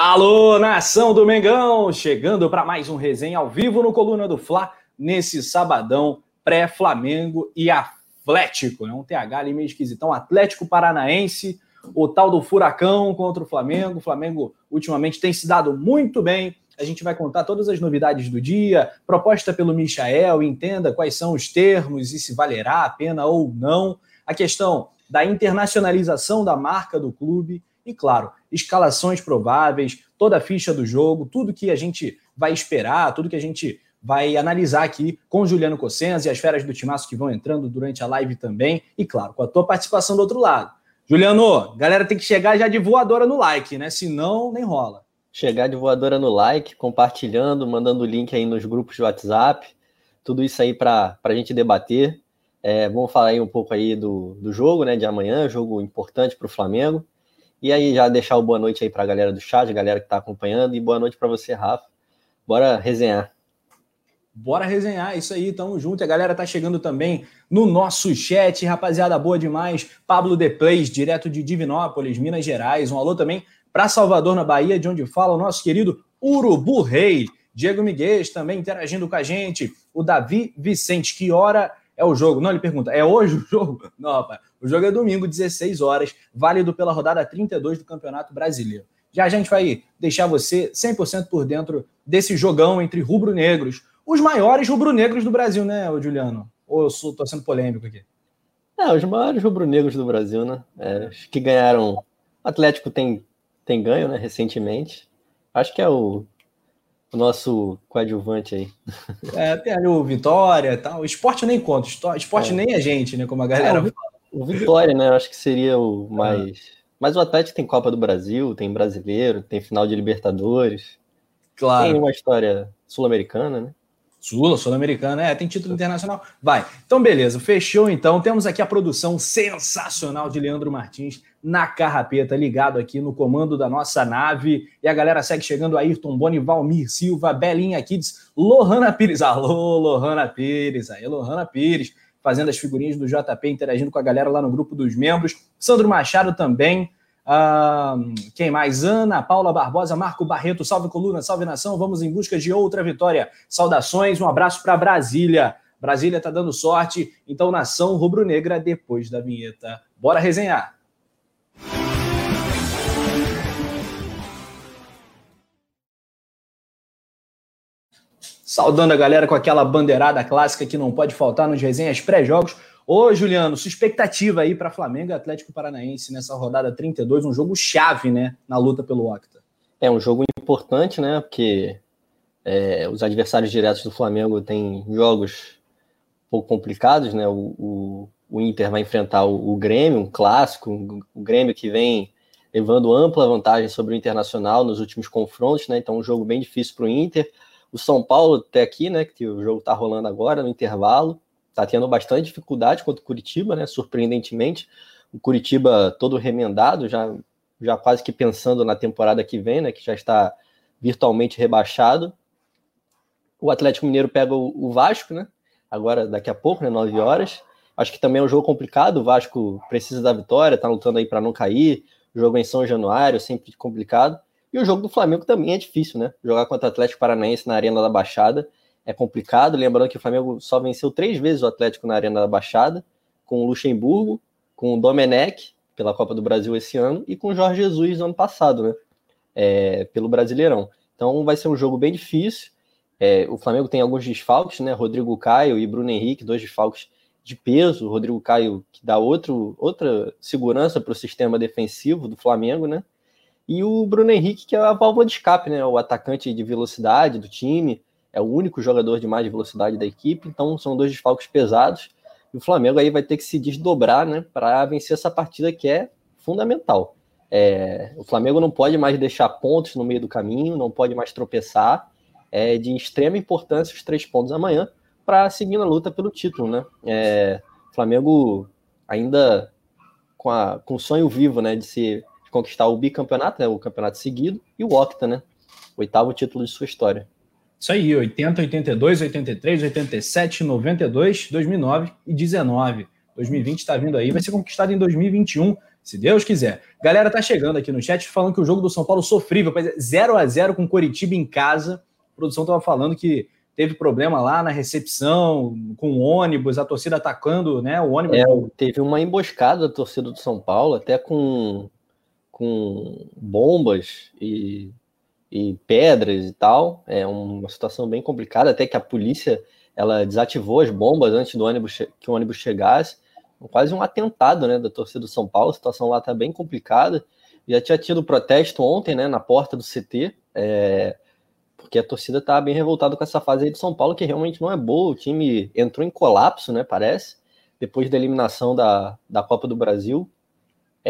Alô, nação do Mengão! Chegando para mais um resenha ao vivo no Coluna do Fla, nesse sabadão pré-Flamengo e Atlético. É um TH ali meio esquisitão. Atlético Paranaense, o tal do Furacão contra o Flamengo. O Flamengo ultimamente tem se dado muito bem. A gente vai contar todas as novidades do dia, proposta pelo Michael, entenda quais são os termos e se valerá a pena ou não. A questão da internacionalização da marca do clube e, claro, escalações prováveis, toda a ficha do jogo, tudo que a gente vai esperar, tudo que a gente vai analisar aqui com o Juliano Cossenza e as feras do Timaço que vão entrando durante a live também, e claro, com a tua participação do outro lado. Juliano, galera tem que chegar já de voadora no like, né? Senão, nem rola. Chegar de voadora no like, compartilhando, mandando o link aí nos grupos de WhatsApp, tudo isso aí para a gente debater. É, vamos falar aí um pouco aí do, do jogo, né, de amanhã, jogo importante para o Flamengo. E aí, já deixar o boa noite aí para a galera do chat, galera que está acompanhando, e boa noite para você, Rafa. Bora resenhar. Bora resenhar, isso aí, tamo junto. A galera tá chegando também no nosso chat, rapaziada boa demais. Pablo De Plays, direto de Divinópolis, Minas Gerais. Um alô também para Salvador, na Bahia, de onde fala o nosso querido Urubu Rei. Diego Miguel também interagindo com a gente. O Davi Vicente, que hora é o jogo? Não, ele pergunta, é hoje o jogo? Não, rapaz. O jogo é domingo, 16 horas, válido pela rodada 32 do Campeonato Brasileiro. Já a gente vai deixar você 100% por dentro desse jogão entre rubro-negros, os maiores rubro-negros do Brasil, né, Juliano? Ou eu estou sendo polêmico aqui? É, os maiores rubro-negros do Brasil, né? É, que ganharam. O Atlético tem, tem ganho, né, recentemente. Acho que é o, o nosso coadjuvante aí. É, tem ali o Vitória e tal. O esporte nem conta, esporte é. nem a gente, né? Como a galera é, fala. O Vitória, né? Eu acho que seria o mais. É. Mas o Atlético tem Copa do Brasil, tem brasileiro, tem final de Libertadores. Claro. Tem uma história sul-americana, né? Sul, Sul-Americana, é, tem título internacional. Vai. Então, beleza, fechou então. Temos aqui a produção sensacional de Leandro Martins na carrapeta, ligado aqui no comando da nossa nave. E a galera segue chegando: Ayrton Boni, Valmir Silva, Belinha Kids, Lohana Pires. Alô, Lohana Pires. Aí, Lohana Pires fazendo as figurinhas do JP, interagindo com a galera lá no grupo dos membros. Sandro Machado também. Uh, quem mais? Ana, Paula Barbosa, Marco Barreto, salve coluna, salve nação. Vamos em busca de outra vitória. Saudações, um abraço para Brasília. Brasília tá dando sorte, então nação rubro-negra depois da vinheta. Bora resenhar. Saudando a galera com aquela bandeirada clássica que não pode faltar nos resenhas pré-jogos. Ô, Juliano, sua expectativa aí para Flamengo e Atlético Paranaense nessa rodada 32, um jogo chave, né, na luta pelo Octa. É um jogo importante, né, porque é, os adversários diretos do Flamengo têm jogos um pouco complicados, né, o, o, o Inter vai enfrentar o, o Grêmio, um clássico, o Grêmio que vem levando ampla vantagem sobre o Internacional nos últimos confrontos, né, então um jogo bem difícil para o Inter, o São Paulo até aqui, né, que o jogo está rolando agora no intervalo, está tendo bastante dificuldade contra o Curitiba, né, surpreendentemente. O Curitiba todo remendado, já, já quase que pensando na temporada que vem, né, que já está virtualmente rebaixado. O Atlético Mineiro pega o, Vasco, né, agora daqui a pouco, né, 9 horas. Acho que também é um jogo complicado, o Vasco precisa da vitória, está lutando aí para não cair. Jogo em São Januário, sempre complicado. E o jogo do Flamengo também é difícil, né? Jogar contra o Atlético Paranaense na Arena da Baixada é complicado. Lembrando que o Flamengo só venceu três vezes o Atlético na Arena da Baixada, com o Luxemburgo, com o Domenech, pela Copa do Brasil esse ano, e com o Jorge Jesus no ano passado, né? É, pelo Brasileirão. Então vai ser um jogo bem difícil. É, o Flamengo tem alguns desfalques, né? Rodrigo Caio e Bruno Henrique, dois desfalques de peso. O Rodrigo Caio que dá outro, outra segurança para o sistema defensivo do Flamengo, né? E o Bruno Henrique, que é a válvula de escape, né? O atacante de velocidade do time, é o único jogador de mais velocidade da equipe, então são dois desfalques pesados. E o Flamengo aí vai ter que se desdobrar, né, para vencer essa partida que é fundamental. É, o Flamengo não pode mais deixar pontos no meio do caminho, não pode mais tropeçar. É de extrema importância os três pontos amanhã para seguir na luta pelo título, né? É, Flamengo ainda com, com o sonho vivo, né, de de conquistar o bicampeonato, né, o campeonato seguido, e o octa, né, oitavo título de sua história. Isso aí, 80, 82, 83, 87, 92, 2009 e 19. 2020 está vindo aí, vai ser conquistado em 2021, Se Deus quiser. Galera tá chegando aqui no chat falando que o jogo do São Paulo sofrível, 0 a 0 com Coritiba em casa. A produção tava falando que teve problema lá na recepção, com o ônibus, a torcida atacando, né? O ônibus. É, teve uma emboscada da torcida do São Paulo, até com, com bombas e, e pedras e tal. É uma situação bem complicada, até que a polícia ela desativou as bombas antes do ônibus que o ônibus chegasse quase um atentado né, da torcida do São Paulo, a situação lá está bem complicada. Já tinha tido protesto ontem né, na porta do CT, é, porque a torcida está bem revoltada com essa fase aí do São Paulo, que realmente não é boa. O time entrou em colapso, né, parece, depois da eliminação da, da Copa do Brasil.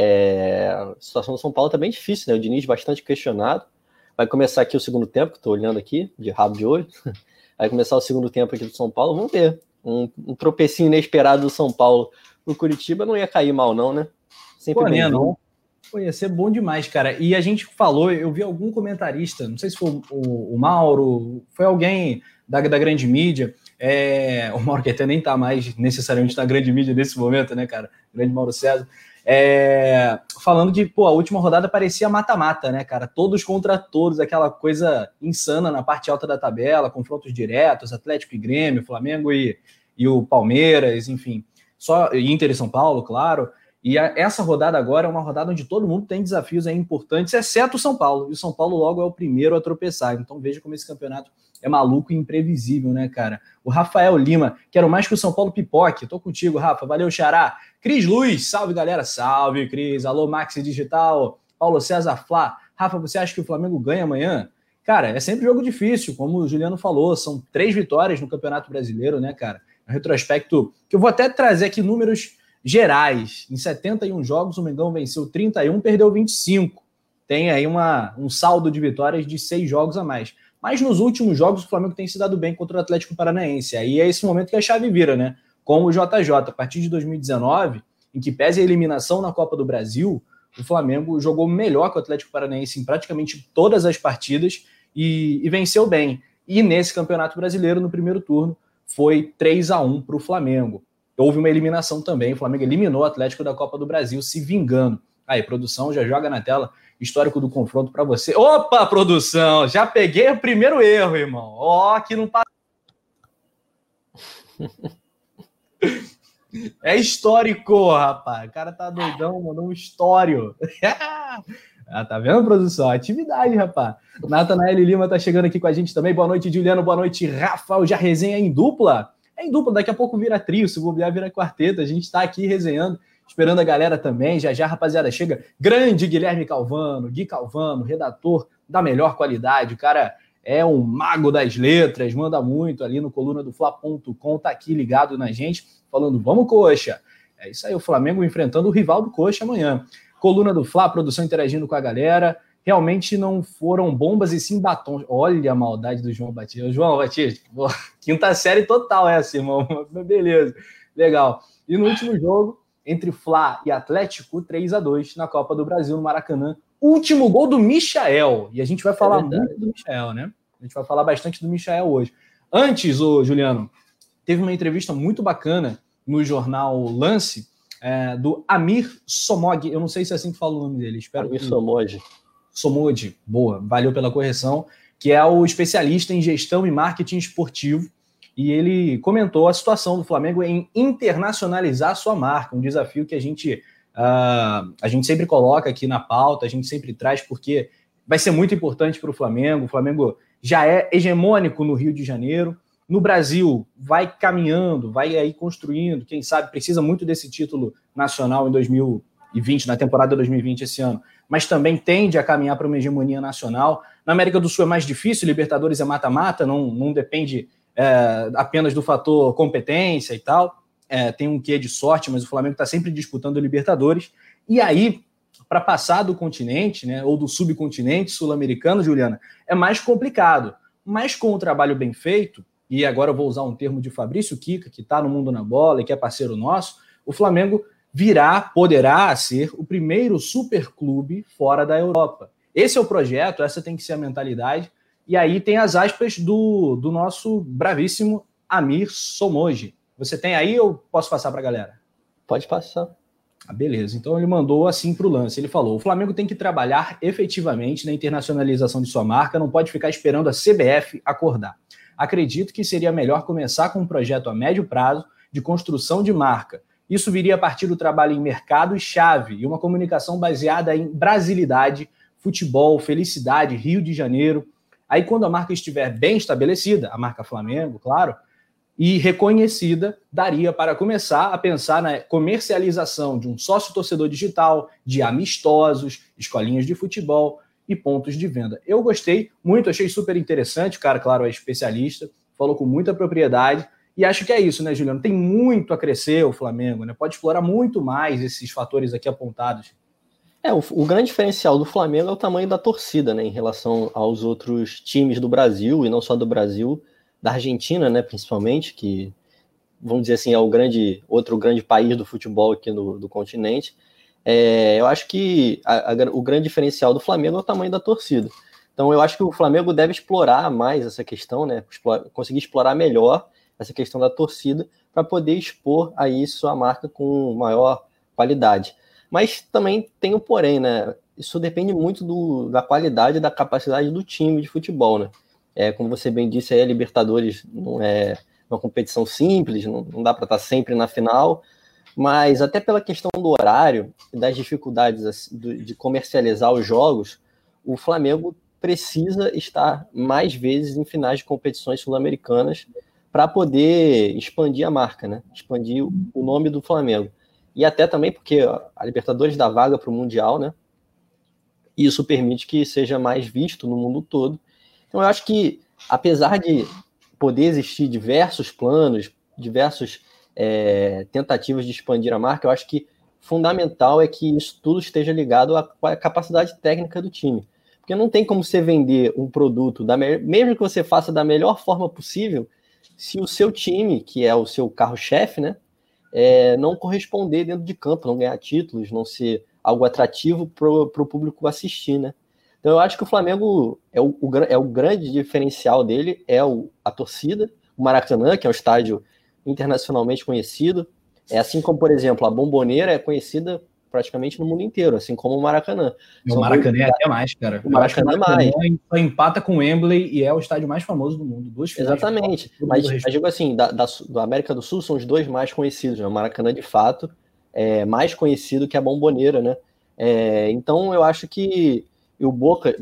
É, a situação do São Paulo está bem difícil, né? O Diniz bastante questionado. Vai começar aqui o segundo tempo, que estou olhando aqui, de rabo de olho. Vai começar o segundo tempo aqui do São Paulo. Vamos ver. Um, um tropecinho inesperado do São Paulo o Curitiba não ia cair mal, não, né? Sempre Pô, bem não. Pô, ia ser bom demais, cara. E a gente falou, eu vi algum comentarista, não sei se foi o, o Mauro, foi alguém da, da grande mídia. É, o Mauro que até nem tá mais necessariamente na grande mídia nesse momento, né, cara? Grande Mauro César. É, falando que, pô, a última rodada parecia mata-mata, né, cara? Todos contra todos, aquela coisa insana na parte alta da tabela, confrontos diretos, Atlético e Grêmio, Flamengo e, e o Palmeiras, enfim só Inter e São Paulo, claro. E a, essa rodada agora é uma rodada onde todo mundo tem desafios aí importantes, exceto o São Paulo. E o São Paulo logo é o primeiro a tropeçar. Então veja como esse campeonato é maluco e imprevisível, né, cara? O Rafael Lima, quero mais que o São Paulo pipoque. Tô contigo, Rafa. Valeu, Xará. Cris Luz, salve, galera. Salve, Cris. Alô, Max Digital. Paulo César Flá. Rafa, você acha que o Flamengo ganha amanhã? Cara, é sempre jogo difícil, como o Juliano falou. São três vitórias no Campeonato Brasileiro, né, cara? um retrospecto que eu vou até trazer aqui números gerais. Em 71 jogos, o Mengão venceu 31, perdeu 25. Tem aí uma, um saldo de vitórias de seis jogos a mais. Mas nos últimos jogos, o Flamengo tem se dado bem contra o Atlético Paranaense. Aí é esse momento que a chave vira, né? Com o JJ. A partir de 2019, em que pese a eliminação na Copa do Brasil, o Flamengo jogou melhor que o Atlético Paranaense em praticamente todas as partidas e, e venceu bem. E nesse Campeonato Brasileiro, no primeiro turno, foi 3 a 1 para o Flamengo. Houve uma eliminação também, o Flamengo eliminou o Atlético da Copa do Brasil, se vingando. Aí, produção, já joga na tela histórico do confronto para você. Opa, produção, já peguei o primeiro erro, irmão. Ó, oh, que não passa. É histórico, rapaz. O cara tá doidão, mandou um histórico. Ah, tá vendo, produção? Atividade, rapaz. Natanael Lima tá chegando aqui com a gente também. Boa noite, Juliano. Boa noite, Rafael. Já resenha em dupla? É em dupla, daqui a pouco vira trio, se bobear vira quarteto. A gente tá aqui resenhando, esperando a galera também. Já já, rapaziada, chega. Grande Guilherme Calvano, Gui Calvano, redator da melhor qualidade. O cara é um mago das letras, manda muito ali no coluna do Fla.com, tá aqui ligado na gente, falando, vamos, coxa. É isso aí, o Flamengo enfrentando o rival do Coxa amanhã. Coluna do Fla, produção interagindo com a galera. Realmente não foram bombas e sim batons. Olha a maldade do João Batista. João Batista, quinta série total essa, irmão. Beleza, legal. E no último jogo, entre Fla e Atlético, 3 a 2 na Copa do Brasil, no Maracanã. Último gol do Michael. E a gente vai falar é muito do Michael, né? A gente vai falar bastante do Michael hoje. Antes, o Juliano, teve uma entrevista muito bacana no jornal Lance é, do Amir Somog. Eu não sei se é assim que fala o nome dele. Espero Amir que... Somod, boa, valeu pela correção. Que é o especialista em gestão e marketing esportivo. E ele comentou a situação do Flamengo em internacionalizar sua marca, um desafio que a gente, uh, a gente sempre coloca aqui na pauta, a gente sempre traz, porque vai ser muito importante para o Flamengo. O Flamengo já é hegemônico no Rio de Janeiro, no Brasil, vai caminhando, vai aí construindo, quem sabe precisa muito desse título nacional em 2020, na temporada 2020 esse ano, mas também tende a caminhar para uma hegemonia nacional. Na América do Sul é mais difícil, Libertadores é mata-mata, não, não depende é, apenas do fator competência e tal. É, tem um quê de sorte, mas o Flamengo está sempre disputando Libertadores. E aí, para passar do continente, né, ou do subcontinente sul-americano, Juliana, é mais complicado. Mas com o trabalho bem feito, e agora eu vou usar um termo de Fabrício Kika, que está no mundo na bola e que é parceiro nosso, o Flamengo virá, poderá ser o primeiro superclube fora da Europa. Esse é o projeto, essa tem que ser a mentalidade. E aí tem as aspas do, do nosso bravíssimo Amir Somoji. Você tem aí ou posso passar para a galera? Pode passar. Ah, beleza. Então ele mandou assim para o lance. Ele falou: o Flamengo tem que trabalhar efetivamente na internacionalização de sua marca, não pode ficar esperando a CBF acordar. Acredito que seria melhor começar com um projeto a médio prazo de construção de marca. Isso viria a partir do trabalho em mercado e chave e uma comunicação baseada em brasilidade, futebol, felicidade, Rio de Janeiro. Aí, quando a marca estiver bem estabelecida, a marca Flamengo, claro, e reconhecida, daria para começar a pensar na comercialização de um sócio torcedor digital, de amistosos, escolinhas de futebol e pontos de venda. Eu gostei muito, achei super interessante. O cara, claro, é especialista, falou com muita propriedade. E acho que é isso, né, Juliano? Tem muito a crescer o Flamengo, né? Pode explorar muito mais esses fatores aqui apontados. É, o, o, grande diferencial do Flamengo é o tamanho da torcida, né, em relação aos outros times do Brasil, e não só do Brasil, da Argentina, né, principalmente, que, vamos dizer assim, é o grande, outro grande país do futebol aqui no, do continente. É, eu acho que a, a, o grande diferencial do Flamengo é o tamanho da torcida. Então, eu acho que o Flamengo deve explorar mais essa questão, né, conseguir explorar melhor essa questão da torcida para poder expor aí sua marca com maior qualidade. Mas também tem o porém, né? Isso depende muito do, da qualidade da capacidade do time de futebol, né? É, como você bem disse, aí, a Libertadores não é uma competição simples, não, não dá para estar sempre na final, mas até pela questão do horário e das dificuldades de comercializar os jogos, o Flamengo precisa estar mais vezes em finais de competições sul-americanas para poder expandir a marca, né? Expandir o nome do Flamengo. E até também porque a Libertadores dá vaga para o Mundial, né? E isso permite que seja mais visto no mundo todo. Então eu acho que, apesar de poder existir diversos planos, diversas é, tentativas de expandir a marca, eu acho que fundamental é que isso tudo esteja ligado à capacidade técnica do time. Porque não tem como você vender um produto, da mesmo que você faça da melhor forma possível, se o seu time, que é o seu carro-chefe, né, é, não corresponder dentro de campo, não ganhar títulos, não ser algo atrativo para o público assistir, né? Então eu acho que o Flamengo é o, o é o grande diferencial dele, é o, a torcida, o Maracanã, que é um estádio internacionalmente conhecido, é assim como, por exemplo, a Bomboneira é conhecida praticamente no mundo inteiro, assim como o Maracanã. O Maracanã é até mais, cara. O Maracanã, o Maracanã é mais. Só empata com o Wembley e é o estádio mais famoso do mundo. Duas Exatamente. Mas, mas digo assim, da, da, da, América do Sul são os dois mais conhecidos. Né? O Maracanã, de fato, é mais conhecido que a Bomboneira, né? É, então, eu acho que o Boca...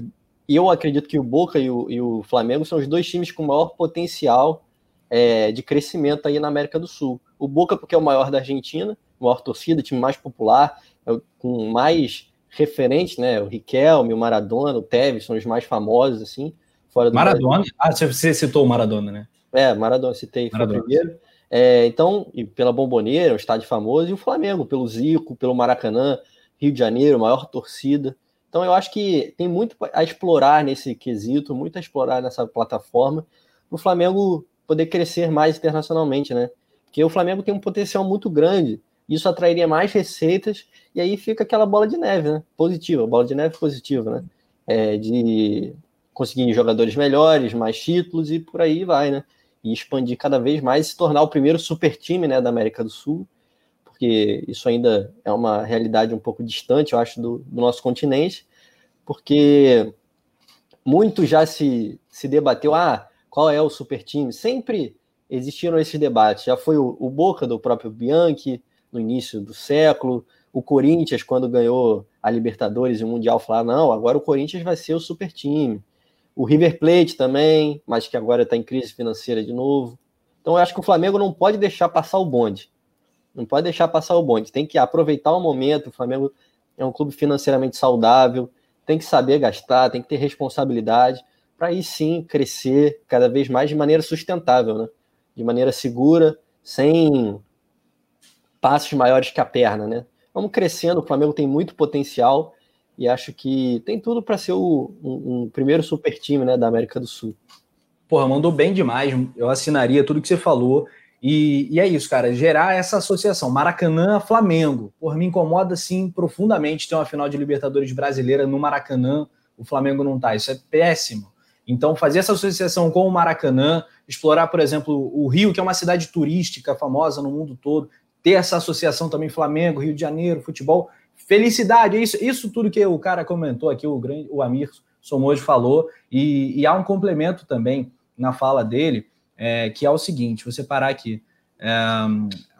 Eu acredito que o Boca e o, e o Flamengo são os dois times com maior potencial é, de crescimento aí na América do Sul. O Boca porque é o maior da Argentina, maior torcida, time mais popular, é com mais referentes, né? O Riquelme, o Maradona, o Tevez são os mais famosos, assim. Fora do Maradona? Brasil. Ah, você citou o Maradona, né? É, Maradona, citei, Maradona. foi o primeiro. É, então, e pela Bomboneira, um estádio famoso, e o Flamengo, pelo Zico, pelo Maracanã, Rio de Janeiro, maior torcida. Então, eu acho que tem muito a explorar nesse quesito, muito a explorar nessa plataforma, para o Flamengo poder crescer mais internacionalmente, né? Porque o Flamengo tem um potencial muito grande isso atrairia mais receitas, e aí fica aquela bola de neve, né? Positiva, bola de neve positiva, né? É, de conseguir jogadores melhores, mais títulos e por aí vai, né? E expandir cada vez mais e se tornar o primeiro super time né, da América do Sul, porque isso ainda é uma realidade um pouco distante, eu acho, do, do nosso continente, porque muito já se, se debateu, ah, qual é o super time? Sempre existiram esses debates, já foi o, o Boca do próprio Bianchi, no início do século. O Corinthians, quando ganhou a Libertadores e o Mundial, falou: não, agora o Corinthians vai ser o super time. O River Plate também, mas que agora está em crise financeira de novo. Então eu acho que o Flamengo não pode deixar passar o bonde. Não pode deixar passar o bonde. Tem que aproveitar o momento. O Flamengo é um clube financeiramente saudável, tem que saber gastar, tem que ter responsabilidade para aí sim crescer cada vez mais de maneira sustentável, né? de maneira segura, sem passos maiores que a perna, né? Vamos crescendo, o Flamengo tem muito potencial e acho que tem tudo para ser o, um, um, primeiro super time né, da América do Sul. Porra, mandou bem demais. Eu assinaria tudo que você falou. E, e é isso, cara. Gerar essa associação. Maracanã-Flamengo. Porra, me incomoda, assim, profundamente ter uma final de Libertadores brasileira no Maracanã. O Flamengo não tá. Isso é péssimo. Então, fazer essa associação com o Maracanã, explorar, por exemplo, o Rio, que é uma cidade turística famosa no mundo todo, ter essa associação também Flamengo, Rio de Janeiro, futebol. Felicidade, é isso, isso tudo que o cara comentou aqui, o, grande, o Amir Somoji falou, e, e há um complemento também na fala dele, é, que é o seguinte: você parar aqui, é,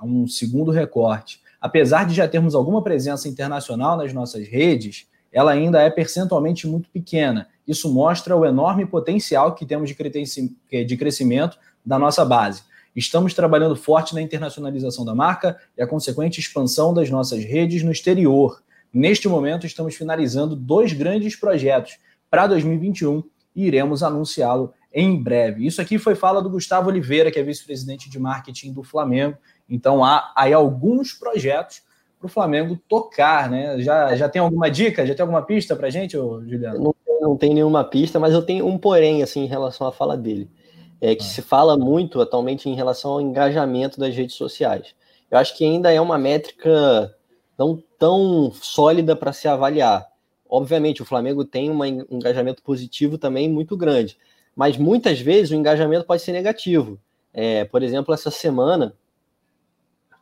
um segundo recorte. Apesar de já termos alguma presença internacional nas nossas redes, ela ainda é percentualmente muito pequena. Isso mostra o enorme potencial que temos de crescimento da nossa base. Estamos trabalhando forte na internacionalização da marca e a consequente expansão das nossas redes no exterior. Neste momento, estamos finalizando dois grandes projetos para 2021 e iremos anunciá-lo em breve. Isso aqui foi fala do Gustavo Oliveira, que é vice-presidente de marketing do Flamengo. Então, há aí alguns projetos para o Flamengo tocar, né? Já, já tem alguma dica? Já tem alguma pista para gente, Juliano? Não, não tem nenhuma pista, mas eu tenho um porém assim em relação à fala dele é, que ah. se fala muito atualmente em relação ao engajamento das redes sociais. Eu acho que ainda é uma métrica não tão sólida para se avaliar. Obviamente, o Flamengo tem um engajamento positivo também muito grande, mas muitas vezes o engajamento pode ser negativo. É, por exemplo, essa semana,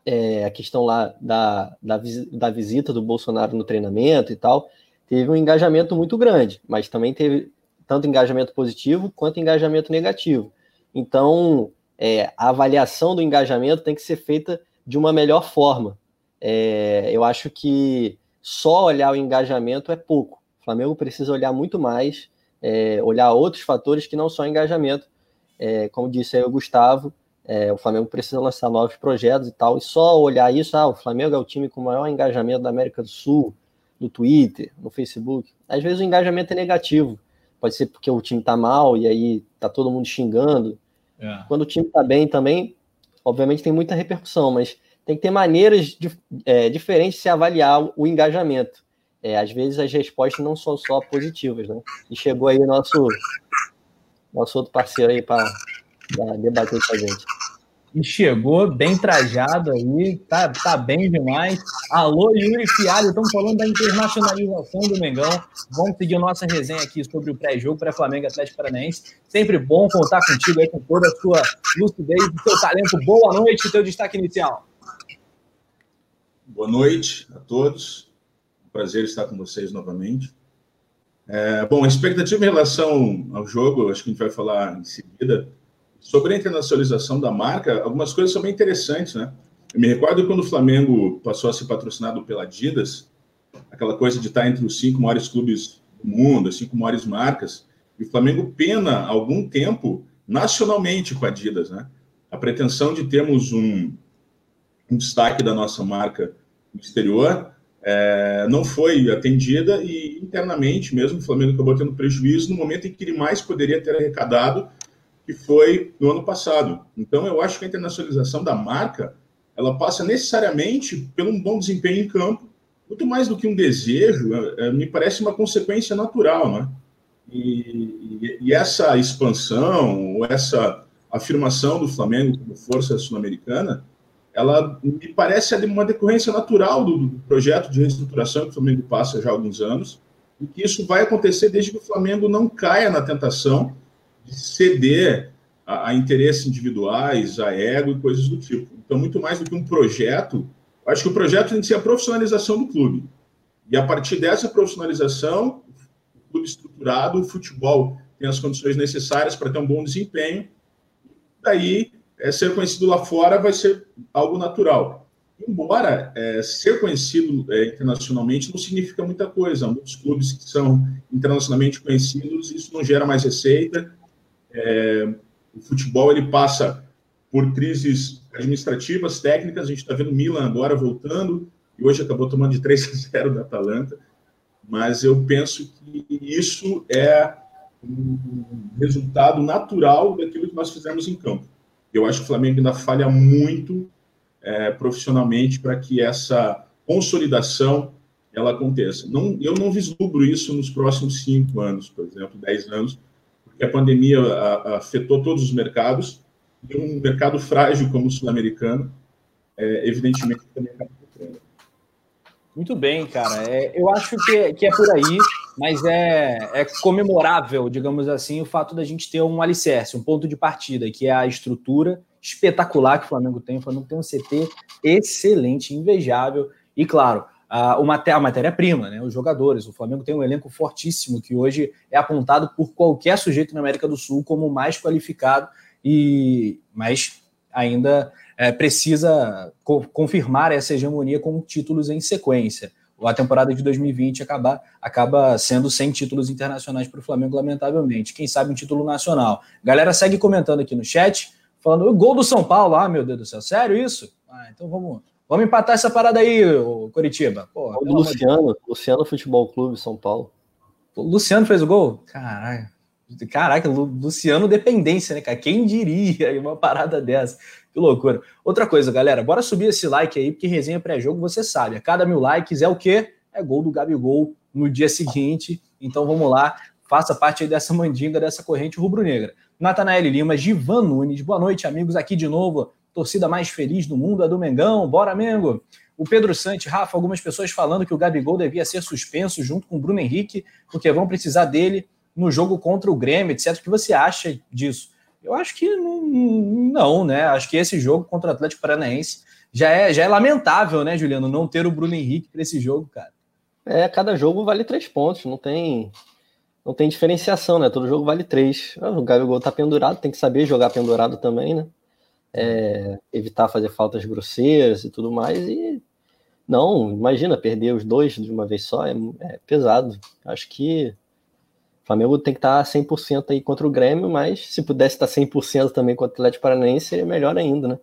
é, a questão lá da, da, da visita do Bolsonaro no treinamento e tal, teve um engajamento muito grande, mas também teve tanto engajamento positivo quanto engajamento negativo. Então, é, a avaliação do engajamento tem que ser feita de uma melhor forma. É, eu acho que só olhar o engajamento é pouco. O Flamengo precisa olhar muito mais, é, olhar outros fatores que não só engajamento. É, como disse aí o Gustavo, é, o Flamengo precisa lançar novos projetos e tal, e só olhar isso, ah, o Flamengo é o time com o maior engajamento da América do Sul, no Twitter, no Facebook. Às vezes o engajamento é negativo. Pode ser porque o time tá mal e aí tá todo mundo xingando. É. Quando o time está bem também, obviamente tem muita repercussão, mas tem que ter maneiras de, é, diferentes de se avaliar o engajamento. É, às vezes as respostas não são só positivas, né? E chegou aí o nosso, nosso outro parceiro aí para debater com a gente e chegou bem trajado aí, tá, tá bem demais. Alô, Yuri Fialho, estamos falando da internacionalização do Mengão. Vamos seguir nossa resenha aqui sobre o pré-jogo para Flamengo Atlético Paranaense. Sempre bom contar contigo aí com toda a sua lucidez e seu talento. Boa noite, teu destaque inicial. Boa noite a todos. prazer estar com vocês novamente. É, bom, a expectativa em relação ao jogo, acho que a gente vai falar em seguida sobre a internacionalização da marca, algumas coisas são bem interessantes, né? Eu me recordo quando o Flamengo passou a ser patrocinado pela Adidas, aquela coisa de estar entre os cinco maiores clubes do mundo, as cinco maiores marcas, e o Flamengo pena algum tempo nacionalmente com a Adidas, né? A pretensão de termos um, um destaque da nossa marca no exterior é, não foi atendida e internamente mesmo o Flamengo acabou tendo prejuízo no momento em que ele mais poderia ter arrecadado que foi no ano passado. Então, eu acho que a internacionalização da marca ela passa necessariamente pelo um bom desempenho em campo, muito mais do que um desejo, é, é, me parece uma consequência natural, né? E, e, essa expansão, ou essa afirmação do Flamengo como força sul-americana, ela me parece uma decorrência natural do, do, projeto de reestruturação que o Flamengo passa já há alguns anos, e que isso vai acontecer desde que o Flamengo não caia na tentação de ceder a, a, interesses individuais, a ego e coisas do tipo. Então, muito mais do que um projeto, acho que o projeto tem que ser a profissionalização do clube. E a partir dessa profissionalização, o clube estruturado, o futebol tem as condições necessárias para ter um bom desempenho. Daí, é, ser conhecido lá fora vai ser algo natural. Embora é, ser conhecido é, internacionalmente não significa muita coisa. Muitos clubes que são internacionalmente conhecidos, isso não gera mais receita, é, o futebol ele passa por crises administrativas, técnicas. A gente está vendo Milan agora voltando e hoje acabou tomando de 3 a 0 da Atalanta. Mas eu penso que isso é um resultado natural daquilo que nós fizemos em campo. Eu acho que o Flamengo ainda falha muito é, profissionalmente para que essa consolidação ela aconteça. Não, eu não vislumbro isso nos próximos cinco anos, por exemplo, dez anos, que a pandemia afetou todos os mercados, e um mercado frágil como o sul-americano, é, evidentemente, também acaba. Muito bem, cara. É, eu acho que, que é por aí, mas é, é comemorável, digamos assim, o fato da gente ter um alicerce, um ponto de partida, que é a estrutura espetacular que o Flamengo tem. O Flamengo tem um CT excelente, invejável. E claro, a, a matéria-prima, né? Os jogadores. O Flamengo tem um elenco fortíssimo que hoje é apontado por qualquer sujeito na América do Sul como o mais qualificado, e mas ainda é, precisa co confirmar essa hegemonia com títulos em sequência. A temporada de 2020 acaba, acaba sendo sem títulos internacionais para o Flamengo, lamentavelmente. Quem sabe um título nacional. Galera segue comentando aqui no chat, falando o gol do São Paulo. Ah, meu Deus do céu, sério isso? Ah, então vamos, vamos empatar essa parada aí, Curitiba. Porra, o Luciano, Luciano Futebol Clube São Paulo. O Luciano fez o gol? Caralho. Caraca, Luciano dependência, né, cara? Quem diria uma parada dessa? Que loucura. Outra coisa, galera, bora subir esse like aí, porque resenha pré-jogo, você sabe, a cada mil likes é o quê? É gol do Gabigol no dia seguinte. Então vamos lá, faça parte aí dessa mandinga, dessa corrente rubro-negra. Natanael Lima, Givan Nunes, boa noite, amigos, aqui de novo. Torcida mais feliz do mundo, a do Mengão, bora, Mengo. O Pedro Santos, Rafa, algumas pessoas falando que o Gabigol devia ser suspenso junto com o Bruno Henrique, porque vão precisar dele no jogo contra o Grêmio, etc. O que você acha disso? Eu acho que não, não, né? Acho que esse jogo contra o Atlético Paranaense já é, já é lamentável, né, Juliano, não ter o Bruno Henrique para esse jogo, cara. É, cada jogo vale três pontos, não tem não tem diferenciação, né? Todo jogo vale três. Ah, o Gabigol tá pendurado, tem que saber jogar pendurado também, né? É, evitar fazer faltas grosseiras e tudo mais. E não, imagina, perder os dois de uma vez só é, é pesado. Acho que o Flamengo tem que estar 100% aí contra o Grêmio, mas se pudesse estar 100% também contra o Atlético Paranaense, seria melhor ainda, né?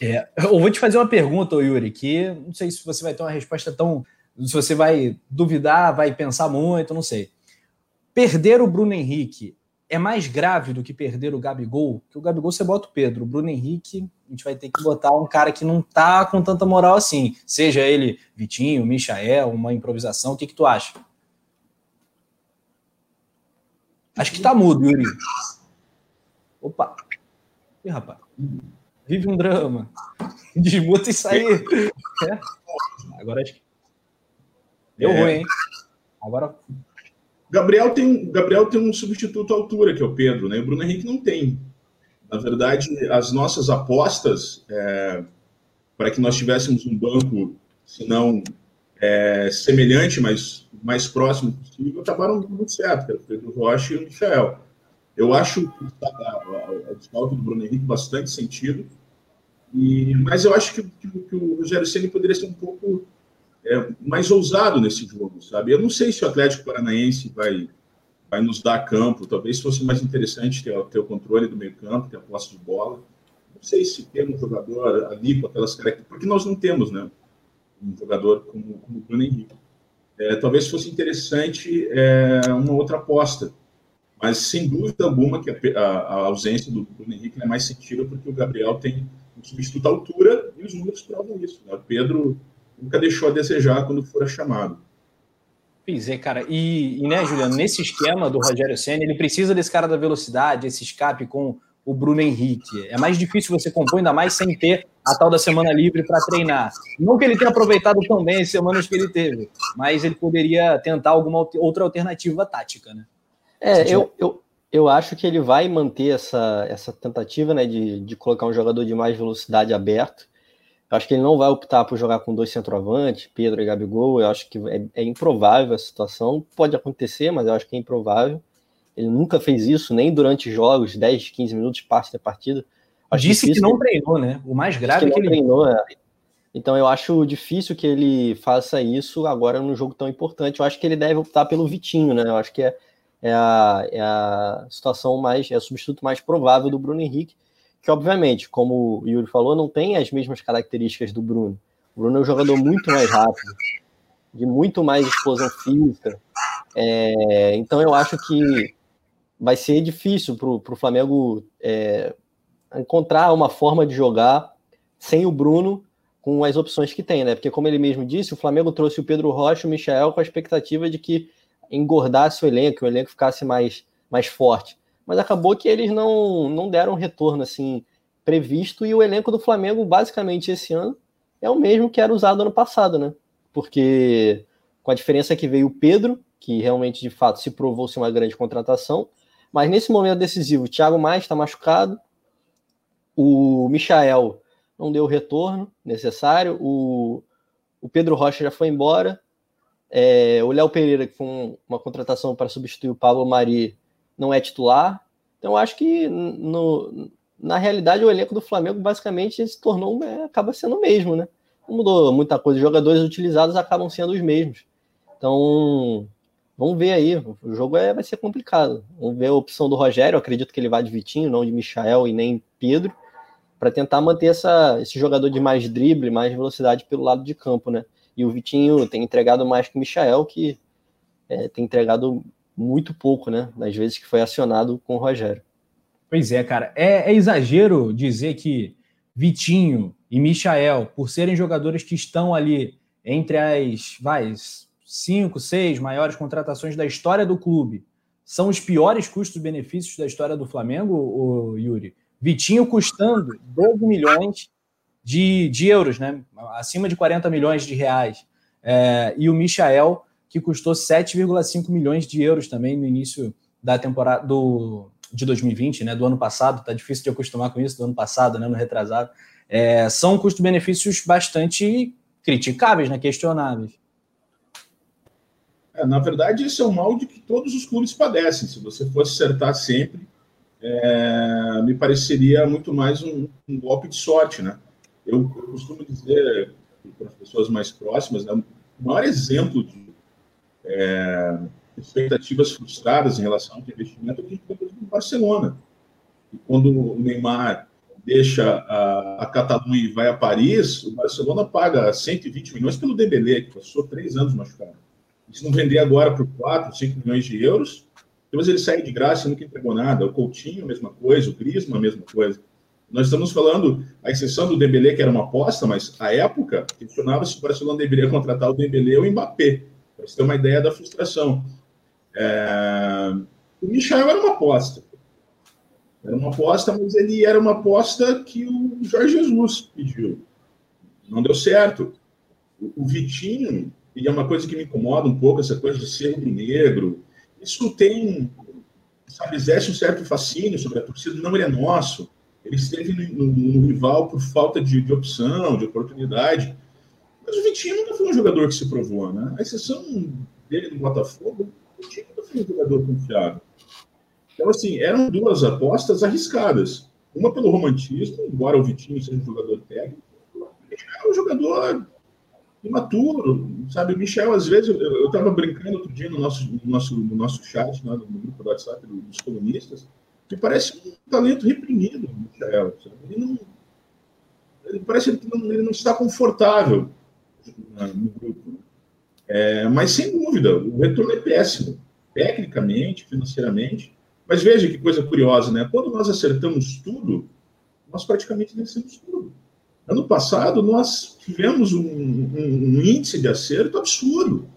É, eu vou te fazer uma pergunta, Yuri, que não sei se você vai ter uma resposta tão. Se você vai duvidar, vai pensar muito, não sei. Perder o Bruno Henrique é mais grave do que perder o Gabigol? Que o Gabigol você bota o Pedro, o Bruno Henrique, a gente vai ter que botar um cara que não tá com tanta moral assim. Seja ele Vitinho, Michael, uma improvisação, o que, que tu acha? Acho que tá mudo, Yuri. Opa. Ih, rapaz. Vive um drama. Desmuta isso aí. É. Agora acho que. Deu é. ruim, hein? Agora. Gabriel tem, Gabriel tem um substituto à altura, que é o Pedro, né? O Bruno Henrique não tem. Na verdade, as nossas apostas é, para que nós tivéssemos um banco, se não é, semelhante, mas mais próximo possível, acabaram muito certo, o Pedro Rocha e o Michel. Eu acho a, a desfalque do Bruno Henrique bastante sentido, e, mas eu acho que, que, que o Rogério Ceni poderia ser um pouco é, mais ousado nesse jogo, sabe? Eu não sei se o Atlético Paranaense vai, vai nos dar campo, talvez fosse mais interessante ter, ter o controle do meio campo, ter a posse de bola. Não sei se ter um jogador ali com aquelas características, porque nós não temos, né? um jogador como, como o Bruno Henrique. É, talvez fosse interessante é, uma outra aposta, mas sem dúvida alguma que a, a, a ausência do Bruno Henrique é mais sentido porque o Gabriel tem um substituto à altura e os números provam isso. Né? O Pedro nunca deixou a desejar quando fora chamado. Pois é, cara. E, e né, Juliano, nesse esquema do Rogério Senna, ele precisa desse cara da velocidade, esse escape com o Bruno Henrique. É mais difícil você compor, ainda mais sem ter a tal da semana livre para treinar. Não que ele tenha aproveitado tão bem as semanas que ele teve, mas ele poderia tentar alguma outra alternativa tática, né? É, eu, eu, eu acho que ele vai manter essa, essa tentativa né, de, de colocar um jogador de mais velocidade aberto. Eu acho que ele não vai optar por jogar com dois centroavantes, Pedro e Gabigol. Eu acho que é, é improvável a situação. Pode acontecer, mas eu acho que é improvável. Ele nunca fez isso, nem durante jogos, 10, 15 minutos, parte da partida. Acho Disse que não treinou, né? O mais grave que, é que ele treinou. É. Então eu acho difícil que ele faça isso agora num jogo tão importante. Eu acho que ele deve optar pelo Vitinho, né? Eu acho que é, é, a, é a situação mais, é o substituto mais provável do Bruno Henrique, que obviamente, como o Yuri falou, não tem as mesmas características do Bruno. O Bruno é um jogador muito mais rápido, de muito mais explosão física. É, então eu acho que vai ser difícil para o Flamengo é, encontrar uma forma de jogar sem o Bruno com as opções que tem, né? Porque, como ele mesmo disse, o Flamengo trouxe o Pedro Rocha e o Michel com a expectativa de que engordasse o elenco, o elenco ficasse mais, mais forte. Mas acabou que eles não, não deram retorno assim previsto e o elenco do Flamengo, basicamente, esse ano é o mesmo que era usado ano passado, né? Porque com a diferença que veio o Pedro, que realmente de fato se provou ser uma grande contratação, mas nesse momento decisivo, o Thiago Mais está machucado. O Michael não deu o retorno necessário, o, o Pedro Rocha já foi embora, é, o Léo Pereira, que foi um, uma contratação para substituir o Pablo Mari, não é titular. Então, acho que no, na realidade o elenco do Flamengo basicamente se tornou, é, acaba sendo o mesmo, né? Não mudou muita coisa. Os jogadores utilizados acabam sendo os mesmos. Então, vamos ver aí. O jogo é, vai ser complicado. Vamos ver a opção do Rogério. Eu acredito que ele vai de Vitinho, não de Michael e nem Pedro, para tentar manter essa, esse jogador de mais drible, mais velocidade pelo lado de campo, né? E o Vitinho tem entregado mais que o Michael, que é, tem entregado muito pouco, né? Das vezes que foi acionado com o Rogério. Pois é, cara. É, é exagero dizer que Vitinho e Michael, por serem jogadores que estão ali entre as vai, cinco, seis maiores contratações da história do clube, são os piores custos-benefícios da história do Flamengo, o Yuri? Vitinho custando 12 milhões de, de euros, né? acima de 40 milhões de reais. É, e o Michael, que custou 7,5 milhões de euros também no início da temporada do, de 2020, né? do ano passado. Tá difícil de acostumar com isso, do ano passado, né? no retrasado. É, são custo-benefícios bastante criticáveis, né? questionáveis. É, na verdade, esse é o mal de que todos os clubes padecem. Se você fosse acertar sempre, é, me pareceria muito mais um, um golpe de sorte, né? Eu, eu costumo dizer para as pessoas mais próximas, né, o maior exemplo de é, expectativas frustradas em relação ao investimento que a gente no Barcelona. E quando o Neymar deixa a, a Catalunha e vai a Paris, o Barcelona paga 120 milhões pelo Dembélé, que passou três anos machucado. E se não vender agora por 4, 5 milhões de euros, depois ele sai de graça e nunca entregou nada. O Coutinho, a mesma coisa, o Griezmann, a mesma coisa. Nós estamos falando, a exceção do Dembélé, que era uma aposta, mas à época questionava se o Barcelona deveria contratar o Dembélé ou o Mbappé, para você ter uma ideia da frustração. É... O Michel era uma aposta. Era uma aposta, mas ele era uma aposta que o Jorge Jesus pediu. Não deu certo. O Vitinho, e é uma coisa que me incomoda um pouco, essa coisa de ser negro, isso tem, sabe, exerce um certo fascínio sobre a torcida, não ele é nosso ele esteve no, no, no rival por falta de, de, opção, de oportunidade. Mas o Vitinho nunca foi um jogador que se provou, né? A exceção dele no Botafogo, o Vitinho nunca foi um jogador confiável. Então, assim, eram duas apostas arriscadas. Uma pelo romantismo, embora o Vitinho seja um jogador técnico, ele é um jogador imaturo, sabe? O Michel, às vezes, eu estava brincando outro dia no nosso, no nosso, no nosso chat, né, no grupo do WhatsApp dos colunistas, que parece um talento reprimido, Michael. Ele não, ele parece que ele não está confortável no grupo. Né? É, mas, sem dúvida, o retorno é péssimo, tecnicamente, financeiramente. Mas veja que coisa curiosa, né? Quando nós acertamos tudo, nós praticamente vencemos tudo. Ano passado, nós tivemos um, um, um índice de acerto absurdo.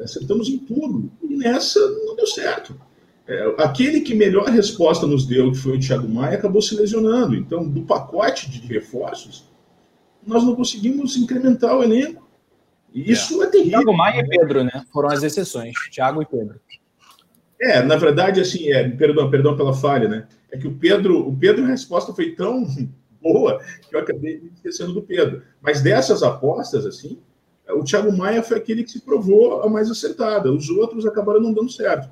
Acertamos em tudo. E nessa não deu certo. É, aquele que melhor resposta nos deu, que foi o Thiago Maia, acabou se lesionando. Então, do pacote de reforços, nós não conseguimos incrementar o elenco. E isso é, é terrível. Thiago Maia e Pedro, né? Foram as exceções. Thiago e Pedro. É, na verdade, assim, é, perdão, perdão pela falha, né? É que o Pedro, o Pedro, a resposta foi tão boa que eu acabei me esquecendo do Pedro. Mas dessas apostas, assim, o Thiago Maia foi aquele que se provou a mais acertada. Os outros acabaram não dando certo.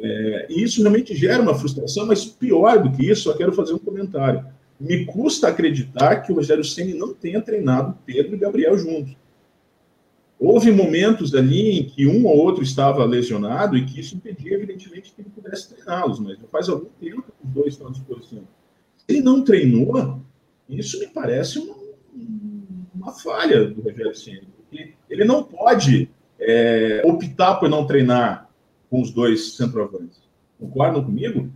É, e isso realmente gera uma frustração, mas pior do que isso, só quero fazer um comentário. Me custa acreditar que o Rogério Ceni não tenha treinado Pedro e Gabriel juntos. Houve momentos ali em que um ou outro estava lesionado e que isso impedia, evidentemente, que ele pudesse treiná-los, mas já faz algum tempo que os dois estão à disposição. Se ele não treinou, isso me parece uma, uma falha do Rogério Ceni, ele não pode é, optar por não treinar com os dois centroavantes. Concordam comigo?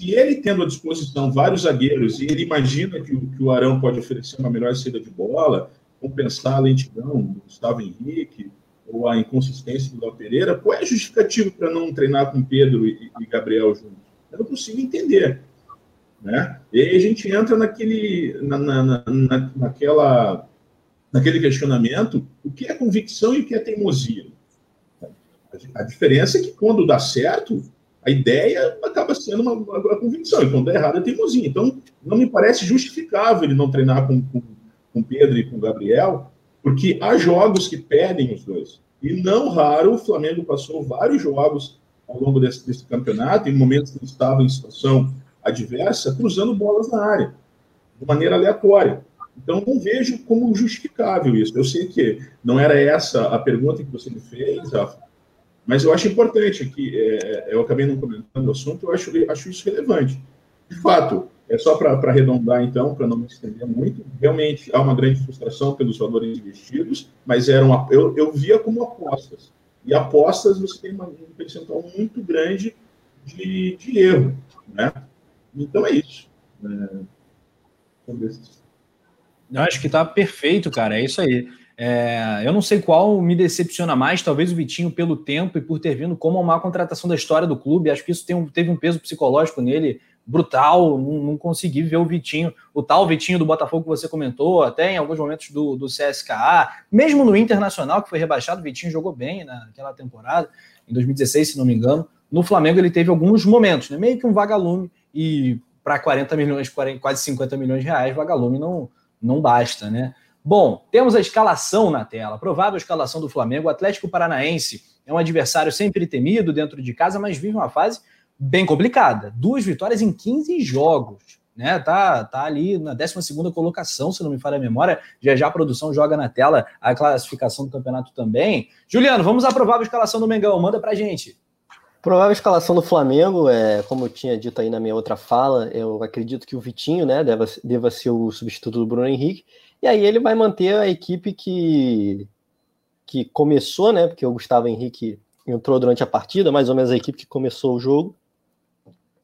Se ele tendo à disposição vários zagueiros e ele imagina que o, que o Arão pode oferecer uma melhor saída de bola, compensar a lentidão do Gustavo Henrique ou a inconsistência do Léo Pereira, qual é a justificativa para não treinar com Pedro e, e, Gabriel juntos? Eu não consigo entender. Né? E aí a gente entra naquele, na, na, na, naquela, naquele questionamento: o que é convicção e o que é teimosia? A diferença é que quando dá certo, A ideia acaba sendo uma, uma, convicção, e quando é errado é teimosia. Então, não me parece justificável ele não treinar com, com, com Pedro e com Gabriel, porque há jogos que pedem os dois. E não raro, o Flamengo passou vários jogos ao longo desse, desse campeonato, em momentos que estava em situação adversa, cruzando bolas na área, de maneira aleatória. Então, não vejo como justificável isso. Eu sei que não era essa a pergunta que você me fez, Rafa, mas eu acho importante que é, eu acabei não comentando o assunto, eu acho, acho isso relevante. De fato, é só para arredondar, então, para não me estender muito, realmente há uma grande frustração pelos valores investidos, mas eram, eu, eu via como apostas. E apostas você tem uma, um percentual muito grande de, de erro. Né? Então é isso. É, eu acho que está perfeito, cara. É isso aí. É, eu não sei qual me decepciona mais, talvez o Vitinho pelo tempo e por ter vindo como a maior contratação da história do clube. Acho que isso um, teve um peso psicológico nele brutal. Não, não, consegui ver o Vitinho, o tal Vitinho do Botafogo que você comentou, até em alguns momentos do, do CSKA, mesmo no Internacional, que foi rebaixado, o Vitinho jogou bem naquela temporada, em 2016, se não me engano. No Flamengo ele teve alguns momentos, né? meio que um vagalume, e para 40 milhões, quase 50 milhões de reais, vagalume não, não basta, né? Bom, temos a escalação na tela. Provável escalação do Flamengo. O Atlético Paranaense é um adversário sempre temido dentro de casa, mas vive uma fase bem complicada. Duas vitórias em 15 jogos. Né, tá, tá ali na 12 colocação, se não me falha a memória. Já já a produção joga na tela a classificação do campeonato também. Juliano, vamos à provável escalação do Mengão. Manda pra gente. Provável escalação do Flamengo, é, como eu tinha dito aí na minha outra fala, eu acredito que o Vitinho né, deva, deva ser o substituto do Bruno Henrique. E aí ele vai manter a equipe que, que começou, né? Porque o Gustavo Henrique entrou durante a partida, mais ou menos a equipe que começou o jogo,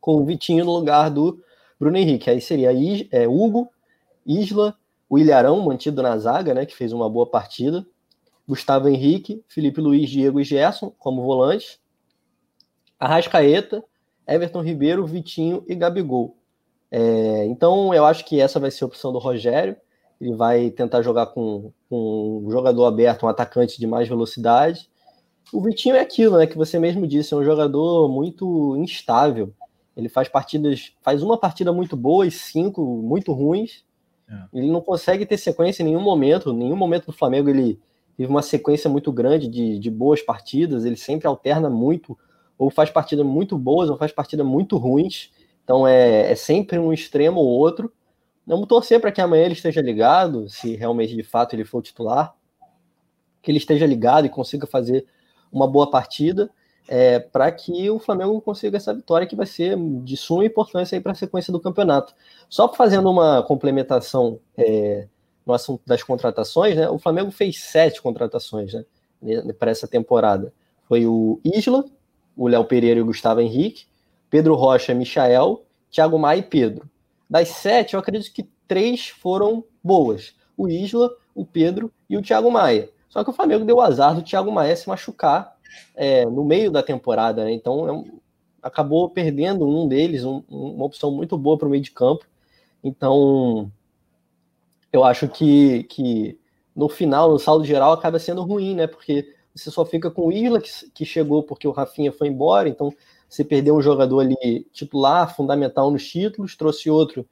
com o Vitinho no lugar do Bruno Henrique. Aí seria é, Hugo, Isla, o Ilharão, mantido na zaga, né? Que fez uma boa partida. Gustavo Henrique, Felipe Luiz, Diego e Gerson como volantes. Arrascaeta, Everton Ribeiro, Vitinho e Gabigol. É, então eu acho que essa vai ser a opção do Rogério ele vai tentar jogar com, com um jogador aberto, um atacante de mais velocidade. O Vitinho é aquilo, né, que você mesmo disse, é um jogador muito instável. Ele faz partidas, faz uma partida muito boa e cinco muito ruins. É. Ele não consegue ter sequência em nenhum momento. Em nenhum momento do Flamengo ele teve uma sequência muito grande de, de boas partidas. Ele sempre alterna muito, ou faz partidas muito boas, ou faz partidas muito ruins. Então é, é sempre um extremo ou outro. Vamos torcer para que amanhã ele esteja ligado, se realmente de fato ele for titular, que ele esteja ligado e consiga fazer uma boa partida, é, para que o Flamengo consiga essa vitória que vai ser de suma importância para a sequência do campeonato. Só fazendo uma complementação é, no assunto das contratações, né? O Flamengo fez sete contratações né, para essa temporada. Foi o Isla, o Léo Pereira e o Gustavo Henrique, Pedro Rocha, Michael, Thiago Maia e Pedro. Das sete, eu acredito que três foram boas. O Isla, o Pedro e o Thiago Maia. Só que o Flamengo deu o azar do Thiago Maia se machucar é, no meio da temporada, né? Então é um, acabou perdendo um deles, um, uma opção muito boa para o meio de campo. Então eu acho que, que no final, no saldo geral, acaba sendo ruim, né? Porque você só fica com o Isla, que, que chegou porque o Rafinha foi embora, então você perdeu um jogador ali titular, fundamental nos títulos, trouxe outro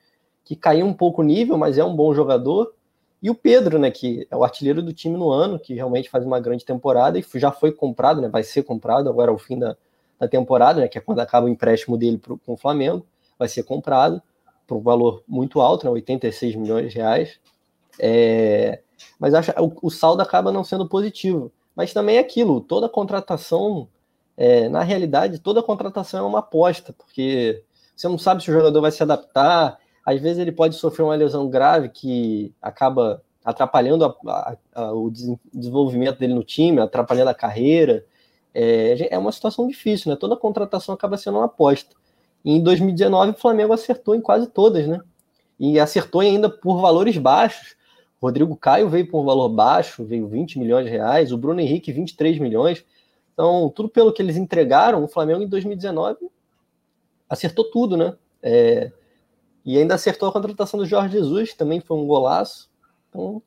que caiu um pouco o nível, mas é um bom jogador. E o Pedro, né, que é o artilheiro do time no ano, que realmente faz uma grande temporada e já foi comprado, né, vai ser comprado agora ao fim da, da temporada, né, que é quando acaba o empréstimo dele pro, com o Flamengo, vai ser comprado por um valor muito alto, né, 86 milhões de reais. É, mas acho, o, o saldo acaba não sendo positivo. Mas também é aquilo, toda contratação é, na realidade, toda contratação é uma aposta, porque você não sabe se o jogador vai se adaptar. Às vezes ele pode sofrer uma lesão grave que acaba atrapalhando a, a, a, o desenvolvimento dele no time, atrapalhando a carreira. É, é uma situação difícil, né? Toda contratação acaba sendo uma aposta. E em 2019 o Flamengo acertou em quase todas, né? E acertou ainda por valores baixos. Rodrigo Caio veio por um valor baixo, veio 20 milhões de reais, o Bruno Henrique 23 milhões. Então, tudo pelo que eles entregaram, o Flamengo em 2019 acertou tudo, né? É, e ainda acertou a contratação do Jorge Jesus, que também foi um golaço. Então,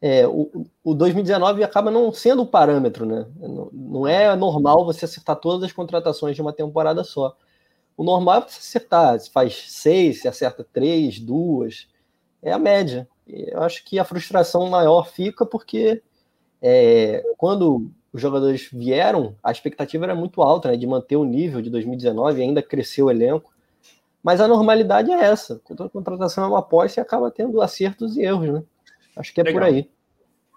é, o, o 2019 acaba não sendo o parâmetro, né? Não, não, é normal você acertar todas as contratações de uma temporada só. O normal é você acertar, se faz seis, se acerta três, duas, é a média. Eu acho que a frustração maior fica porque é, quando os jogadores vieram, a expectativa era muito alta, né, de manter o nível de 2019, ainda cresceu o elenco. Mas a normalidade é essa. Toda contratação é uma aposta e acaba tendo acertos e erros, né? Acho que é Legal. por aí.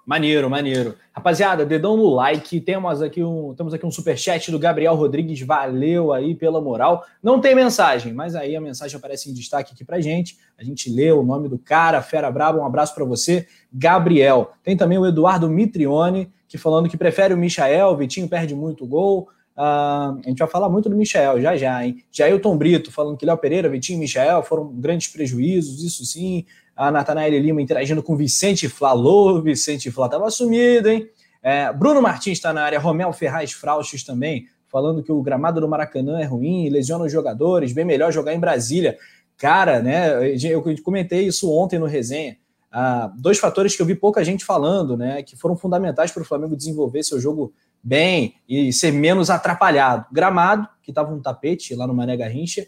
Maneiro, maneiro. Rapaziada, dedão no like. Temos aqui um, temos aqui um superchat do Gabriel Rodrigues. Valeu aí pela moral. Não tem mensagem, mas aí a mensagem aparece em destaque aqui pra gente. A gente lê o nome do cara, Fera Brabo. Um abraço para você, Gabriel. Tem também o Eduardo Mitrione, que falando que prefere o Michael. Vitinho perde muito gol. Uh, a gente vai falar muito do Michel já já, hein? Jailton Brito falando que Léo Pereira, Vitinho e Michel foram grandes prejuízos, isso sim a Natanael Lima interagindo com Vicente Flalô, Vicente Flá estava sumido, hein? É, Bruno Martins está na área, Romel Ferraz Frauches também, falando que o gramado do Maracanã é ruim, lesiona os jogadores, bem melhor jogar em Brasília. Cara, né? Eu comentei isso ontem no resenha. Ah, dois fatores que eu vi pouca gente falando, né? Que foram fundamentais para o Flamengo desenvolver seu jogo bem e ser menos atrapalhado. Gramado, que estava um tapete lá no Mané Garrincha,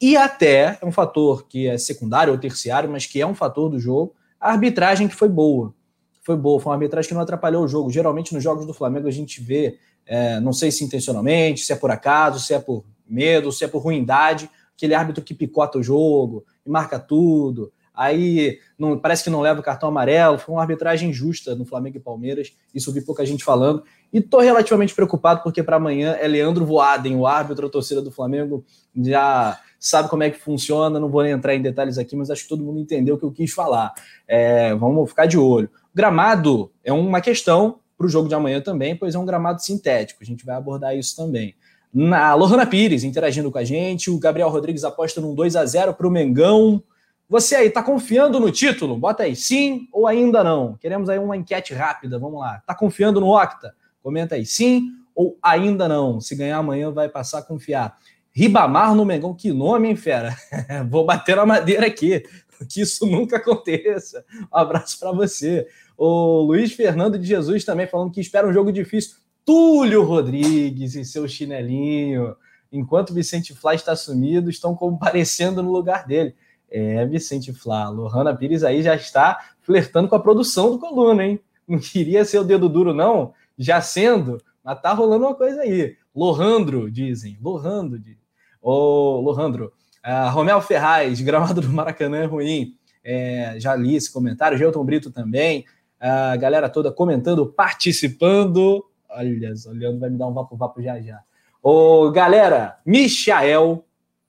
e até é um fator que é secundário ou terciário, mas que é um fator do jogo, a arbitragem que foi boa. Foi boa, foi uma arbitragem que não atrapalhou o jogo. Geralmente nos jogos do Flamengo a gente vê, é, não sei se intencionalmente, se é por acaso, se é por medo, se é por ruindade, aquele árbitro que picota o jogo e marca tudo. Aí não, parece que não leva o cartão amarelo. Foi uma arbitragem justa no Flamengo e Palmeiras. Isso vi pouca gente falando. E estou relativamente preocupado porque para amanhã é Leandro Voaden, o árbitro, a torcida do Flamengo já sabe como é que funciona, não vou entrar em detalhes aqui, mas acho que todo mundo entendeu o que eu quis falar. É, vamos ficar de olho. Gramado é uma questão para o jogo de amanhã também, pois é um gramado sintético, a gente vai abordar isso também. Na Lohana Pires interagindo com a gente, o Gabriel Rodrigues aposta num 2 a 0 para o Mengão. Você aí, tá confiando no título? Bota aí sim ou ainda não. Queremos aí uma enquete rápida, vamos lá. Tá confiando no Octa? Comenta aí sim ou ainda não. Se ganhar amanhã, vai passar a confiar. Ribamar no Mengão, que nome, hein, fera? Vou bater na madeira aqui, que isso nunca aconteça. Um abraço para você. O Luiz Fernando de Jesus também falando que espera um jogo difícil. Túlio Rodrigues e seu chinelinho. Enquanto Vicente Flá está sumido, estão comparecendo no lugar dele. É, Vicente Flá. Lohana Pires aí já está flertando com a produção do Coluna, hein? Não queria ser o dedo duro, não? Já sendo, mas tá rolando uma coisa aí. Lohandro, dizem. Lohando, dizem. Ô, Lohandro, uh, Romel Ferraz, gramado do Maracanã é ruim. É, já li esse comentário, Gelton Brito também. A galera toda comentando, participando. Olha, olhando, vai me dar um vapo-vapo já já. Ô, galera, Michael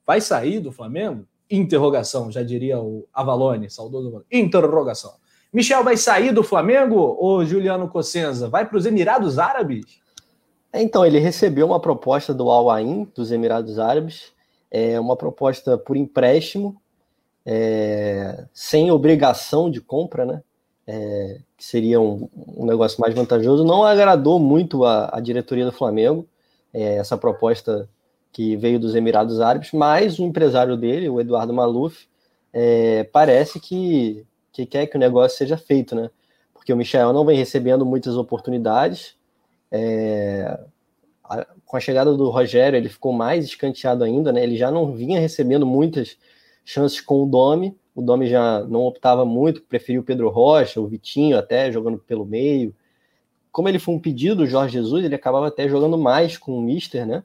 vai sair do Flamengo? Interrogação, já diria o Avalone, saudoso. Interrogação. Michel vai sair do Flamengo ou Juliano Cossenza vai para os Emirados Árabes? Então, ele recebeu uma proposta do Al Ain, dos Emirados Árabes, é uma proposta por empréstimo, é, sem obrigação de compra, né? É, que seria um, um, negócio mais vantajoso. Não agradou muito a, a diretoria do Flamengo, é, essa proposta que veio dos Emirados Árabes, mas o empresário dele, o Eduardo Maluf, é, parece que, que quer que o negócio seja feito, né? Porque o Michel não vem recebendo muitas oportunidades, é, a, com a chegada do Rogério, ele ficou mais escanteado ainda, né? Ele já não vinha recebendo muitas chances com o Domi. O Domi já não optava muito, preferiu o Pedro Rocha, o Vitinho até jogando pelo meio. Como ele foi um pedido do Jorge Jesus, ele acabava até jogando mais com o Mister, né?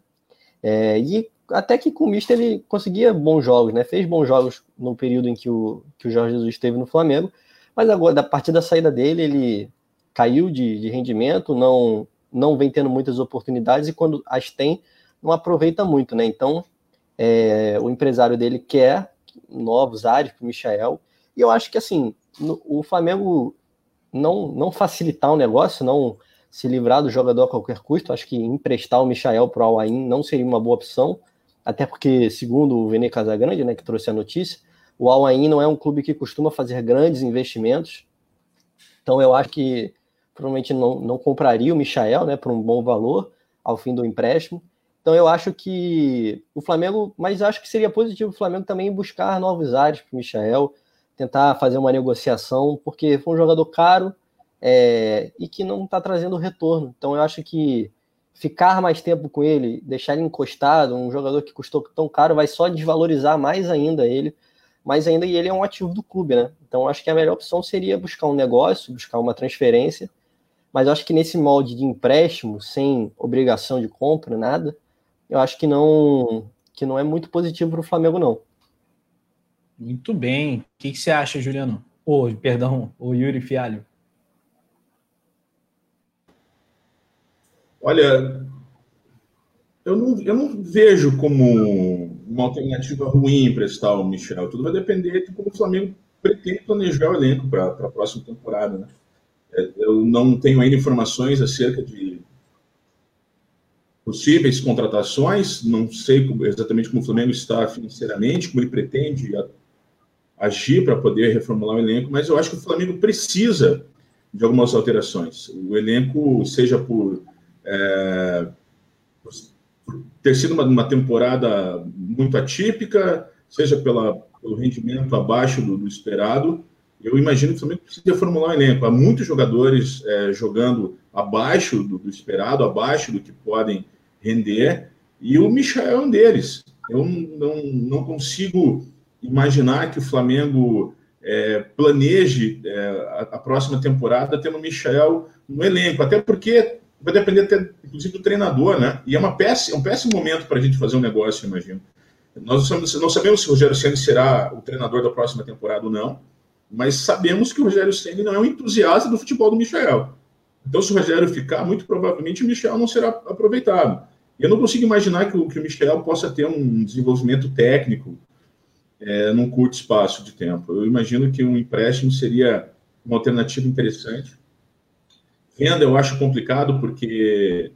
É, e até que com o Mister ele conseguia bons jogos, né? Fez bons jogos no período em que o, que o Jorge Jesus esteve no Flamengo, mas agora, a partir da saída dele, ele caiu de, de rendimento, não não vem tendo muitas oportunidades e quando as tem, não aproveita muito, né? Então, é, o empresário dele quer novos ares para o Michael, e eu acho que, assim, no, o Flamengo não, não facilitar o negócio, não se livrar do jogador a qualquer custo, acho que emprestar o Michael para o Alain não seria uma boa opção, até porque, segundo o Vene Casagrande, né, que trouxe a notícia, o Al Ain não é um clube que costuma fazer grandes investimentos, então eu acho que provavelmente não, não compraria o Michael né, por um bom valor ao fim do empréstimo. Então eu acho que o Flamengo, mas acho que seria positivo o Flamengo também buscar novos ares para o Michael, tentar fazer uma negociação, porque foi um jogador caro, é, e que não está trazendo retorno. Então eu acho que ficar mais tempo com ele, deixar ele encostado, um jogador que custou tão caro, vai só desvalorizar mais ainda ele, mais ainda e ele é um ativo do clube, né? Então acho que a melhor opção seria buscar um negócio, buscar uma transferência, mas acho que nesse molde de empréstimo, sem obrigação de compra, nada, eu acho que não que não é muito positivo para o Flamengo, não. Muito bem. O que, que você acha, Juliano? Ô, oh, perdão, o Yuri Fialho. Olha, eu não, eu não vejo como uma alternativa ruim emprestar o Michel. Tudo vai depender de como o Flamengo pretende planejar o elenco para a próxima temporada. Né? Eu não tenho ainda informações acerca de possíveis contratações, não sei exatamente como o Flamengo está financeiramente, como ele pretende agir para poder reformular o elenco, mas eu acho que o Flamengo precisa de algumas alterações. O elenco, seja por é, ter sido uma, uma, temporada muito atípica, seja pela, pelo rendimento abaixo do, do, esperado, eu imagino que o Flamengo precisa formular um elenco. Há muitos jogadores é, jogando abaixo do, do, esperado, abaixo do que podem render, e o Michel é um deles. Eu não, não consigo imaginar que o Flamengo é, planeje é, a, a, próxima temporada tendo o Michel no elenco, até porque vai depender até, inclusive, do treinador, né? E é, uma péssima, é um péssimo momento para a gente fazer um negócio, imagino. Nós não sabemos se o Rogério Ceni será o treinador da próxima temporada ou não, mas sabemos que o Rogério Ceni não é um entusiasta do futebol do Michel. Então, se o Rogério ficar, muito provavelmente o Michel não será aproveitado. Eu não consigo imaginar que o, que o Michel possa ter um desenvolvimento técnico é, num curto espaço de tempo. Eu imagino que um empréstimo seria uma alternativa interessante. Venda eu acho complicado, porque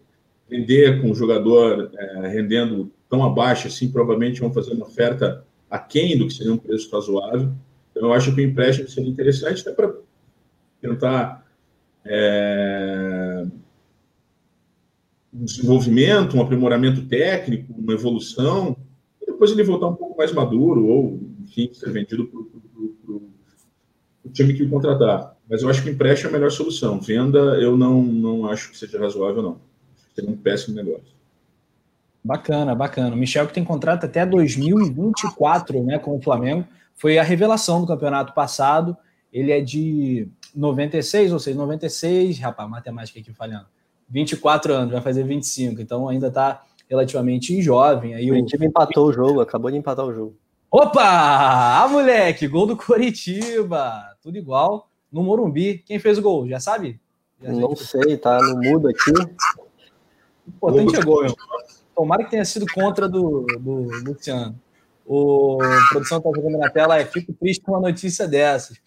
vender com o jogador é, rendendo tão abaixo assim, provavelmente vão fazer uma oferta aquém do que seria um preço razoável. Então, eu acho que o empréstimo seria interessante até para tentar é, um desenvolvimento, um aprimoramento técnico, uma evolução, e depois ele voltar um pouco mais maduro, ou, enfim, ser vendido para o time que o contratar. Mas eu acho que empréstimo é a melhor solução. Venda, eu não, não acho que seja razoável, não. Seria um péssimo negócio. Bacana, bacana. O Michel que tem contrato até 2024 né, com o Flamengo. Foi a revelação do campeonato passado. Ele é de 96, ou seja, 96, rapaz, matemática aqui falhando. 24 anos, vai fazer 25, então ainda está relativamente jovem. Aí o time empatou o jogo, acabou de empatar o jogo. Opa! Ah, moleque, gol do Coritiba, tudo igual no Morumbi. Quem fez o gol? Já sabe? Já não sei, tá no mudo aqui. O importante é gol, meu. Tomara que tenha sido contra do, do Luciano. O a produção está jogando na tela, é, fico triste com uma notícia dessas.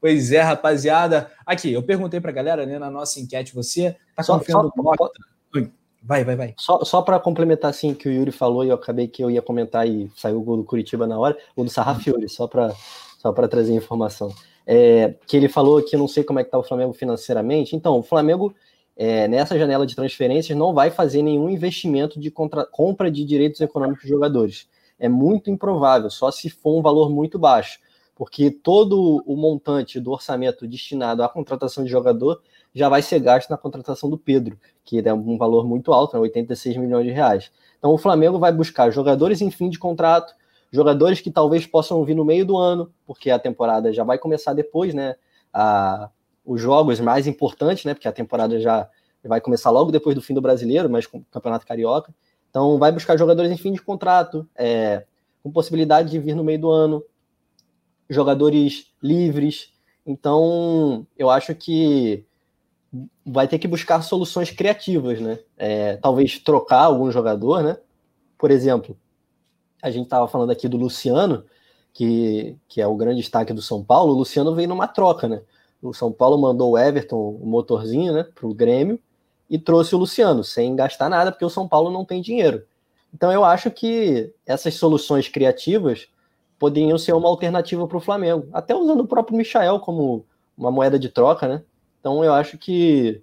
Pois é, rapaziada. Aqui, eu perguntei para a galera né, na nossa enquete, você tá só, confiando só, no Vai, vai, vai. Só, só para complementar assim que o Yuri falou, e eu acabei que eu ia comentar e saiu o gol do Curitiba na hora, o do Sarrafiori, só para só trazer informação é, que ele falou que não sei como é que está o Flamengo financeiramente. Então, o Flamengo, é, nessa janela de transferências, não vai fazer nenhum investimento de contra, compra de direitos econômicos de jogadores. É muito improvável, só se for um valor muito baixo, porque todo o montante do orçamento destinado à contratação de jogador já vai ser gasto na contratação do Pedro, que é um valor muito alto, né, 86 milhões de reais. Então o Flamengo vai buscar jogadores em fim de contrato, jogadores que talvez possam vir no meio do ano, porque a temporada já vai começar depois, né? A, os jogos mais importantes, né? Porque a temporada já vai começar logo depois do fim do brasileiro, mas com o Campeonato Carioca. Então, vai buscar jogadores em fim de contrato, é, com possibilidade de vir no meio do ano, jogadores livres. Então, eu acho que vai ter que buscar soluções criativas, né? É, talvez trocar algum jogador, né? Por exemplo, a gente estava falando aqui do Luciano, que, que é o grande destaque do São Paulo, o Luciano veio numa troca, né? O São Paulo mandou o Everton, o motorzinho, né, para o Grêmio, e trouxe o Luciano, sem gastar nada, porque o São Paulo não tem dinheiro. Então eu acho que essas soluções criativas poderiam ser uma alternativa para o Flamengo, até usando o próprio Michael como uma moeda de troca, né? Então eu acho que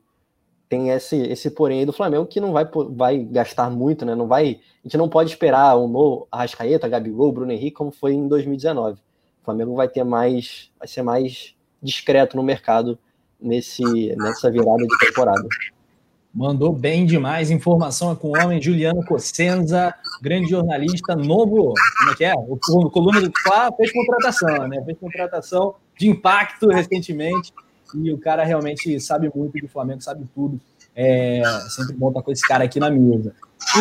tem esse, esse porém aí do Flamengo que não vai, vai gastar muito, né? Não vai, a gente não pode esperar um novo Arrascaeta, Gabigol, Bruno Henrique, como foi em 2019. O Flamengo vai ter mais, vai ser mais discreto no mercado nesse, nessa virada de temporada. Mandou bem demais. Informação é com o homem Juliano Cossenza, grande jornalista, novo. Como é que é? O, o coluna do Fla fez contratação, né? Fez contratação de impacto recentemente. E o cara realmente sabe muito do Flamengo, sabe tudo. É sempre bom estar com esse cara aqui na mesa.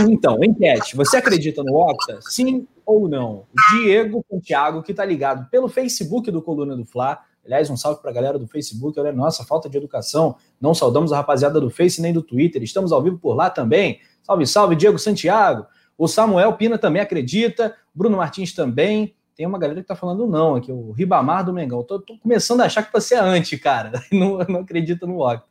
Então, enquete. Você acredita no Octa? Sim ou não? Diego Santiago, que está ligado pelo Facebook do Coluna do Fla. Aliás, um salve para a galera do Facebook. Olha, nossa, falta de educação. Não saudamos a rapaziada do Face nem do Twitter. Estamos ao vivo por lá também. Salve, salve, Diego Santiago. O Samuel Pina também acredita. Bruno Martins também. Tem uma galera que tá falando não aqui, o Ribamar do Mengão. Tô, tô começando a achar que você é anti, cara. Não, não acredita no Octa.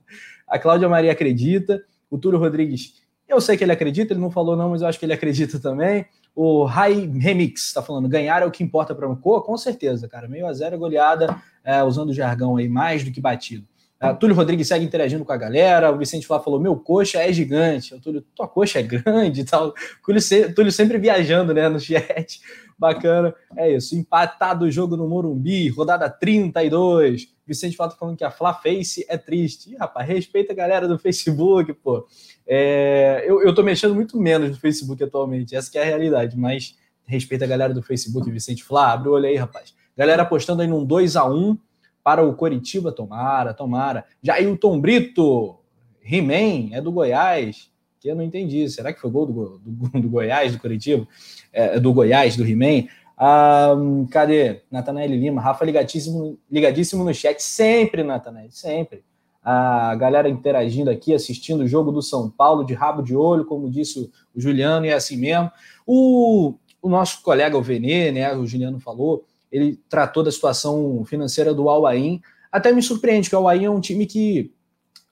A Cláudia Maria acredita. O Túlio Rodrigues, eu sei que ele acredita, ele não falou não, mas eu acho que ele acredita também. O Rai Remix está falando, ganhar é o que importa para o Cor? Com certeza, cara. Meio a zero goleada, é, usando o jargão aí, mais do que batido. Uh, Túlio Rodrigues segue interagindo com a galera. O Vicente Flá falou: Meu coxa é gigante. O Túlio, tua coxa é grande e tal. Túlio, Túlio sempre viajando né, no chat. Bacana. É isso. Empatado o jogo no Morumbi, rodada 32. Vicente tá falando que a Flá Face é triste. Ih, rapaz, respeita a galera do Facebook, pô. É, eu, eu tô mexendo muito menos no Facebook atualmente, essa é a realidade, mas respeita a galera do Facebook, Vicente Flá. Abre o olho aí, rapaz. Galera apostando aí num 2 a 1 para o Coritiba, tomara, tomara. Jailton Brito, He-Man, é do Goiás, eu não entendi. Será que foi gol do, do, do Goiás, do Coritiba? É, do Goiás, do He-Man? Ah, cadê? Natanael Lima, Rafa ligadíssimo, ligadíssimo no chat, sempre, Natanael, sempre. A galera interagindo aqui, assistindo o jogo do São Paulo de rabo de olho, como disse o Juliano, e é assim mesmo. O, o nosso colega, o Venê, né, o Juliano falou, ele tratou da situação financeira do Al-Ain. Até me surpreende que o Al-Ain é um time que,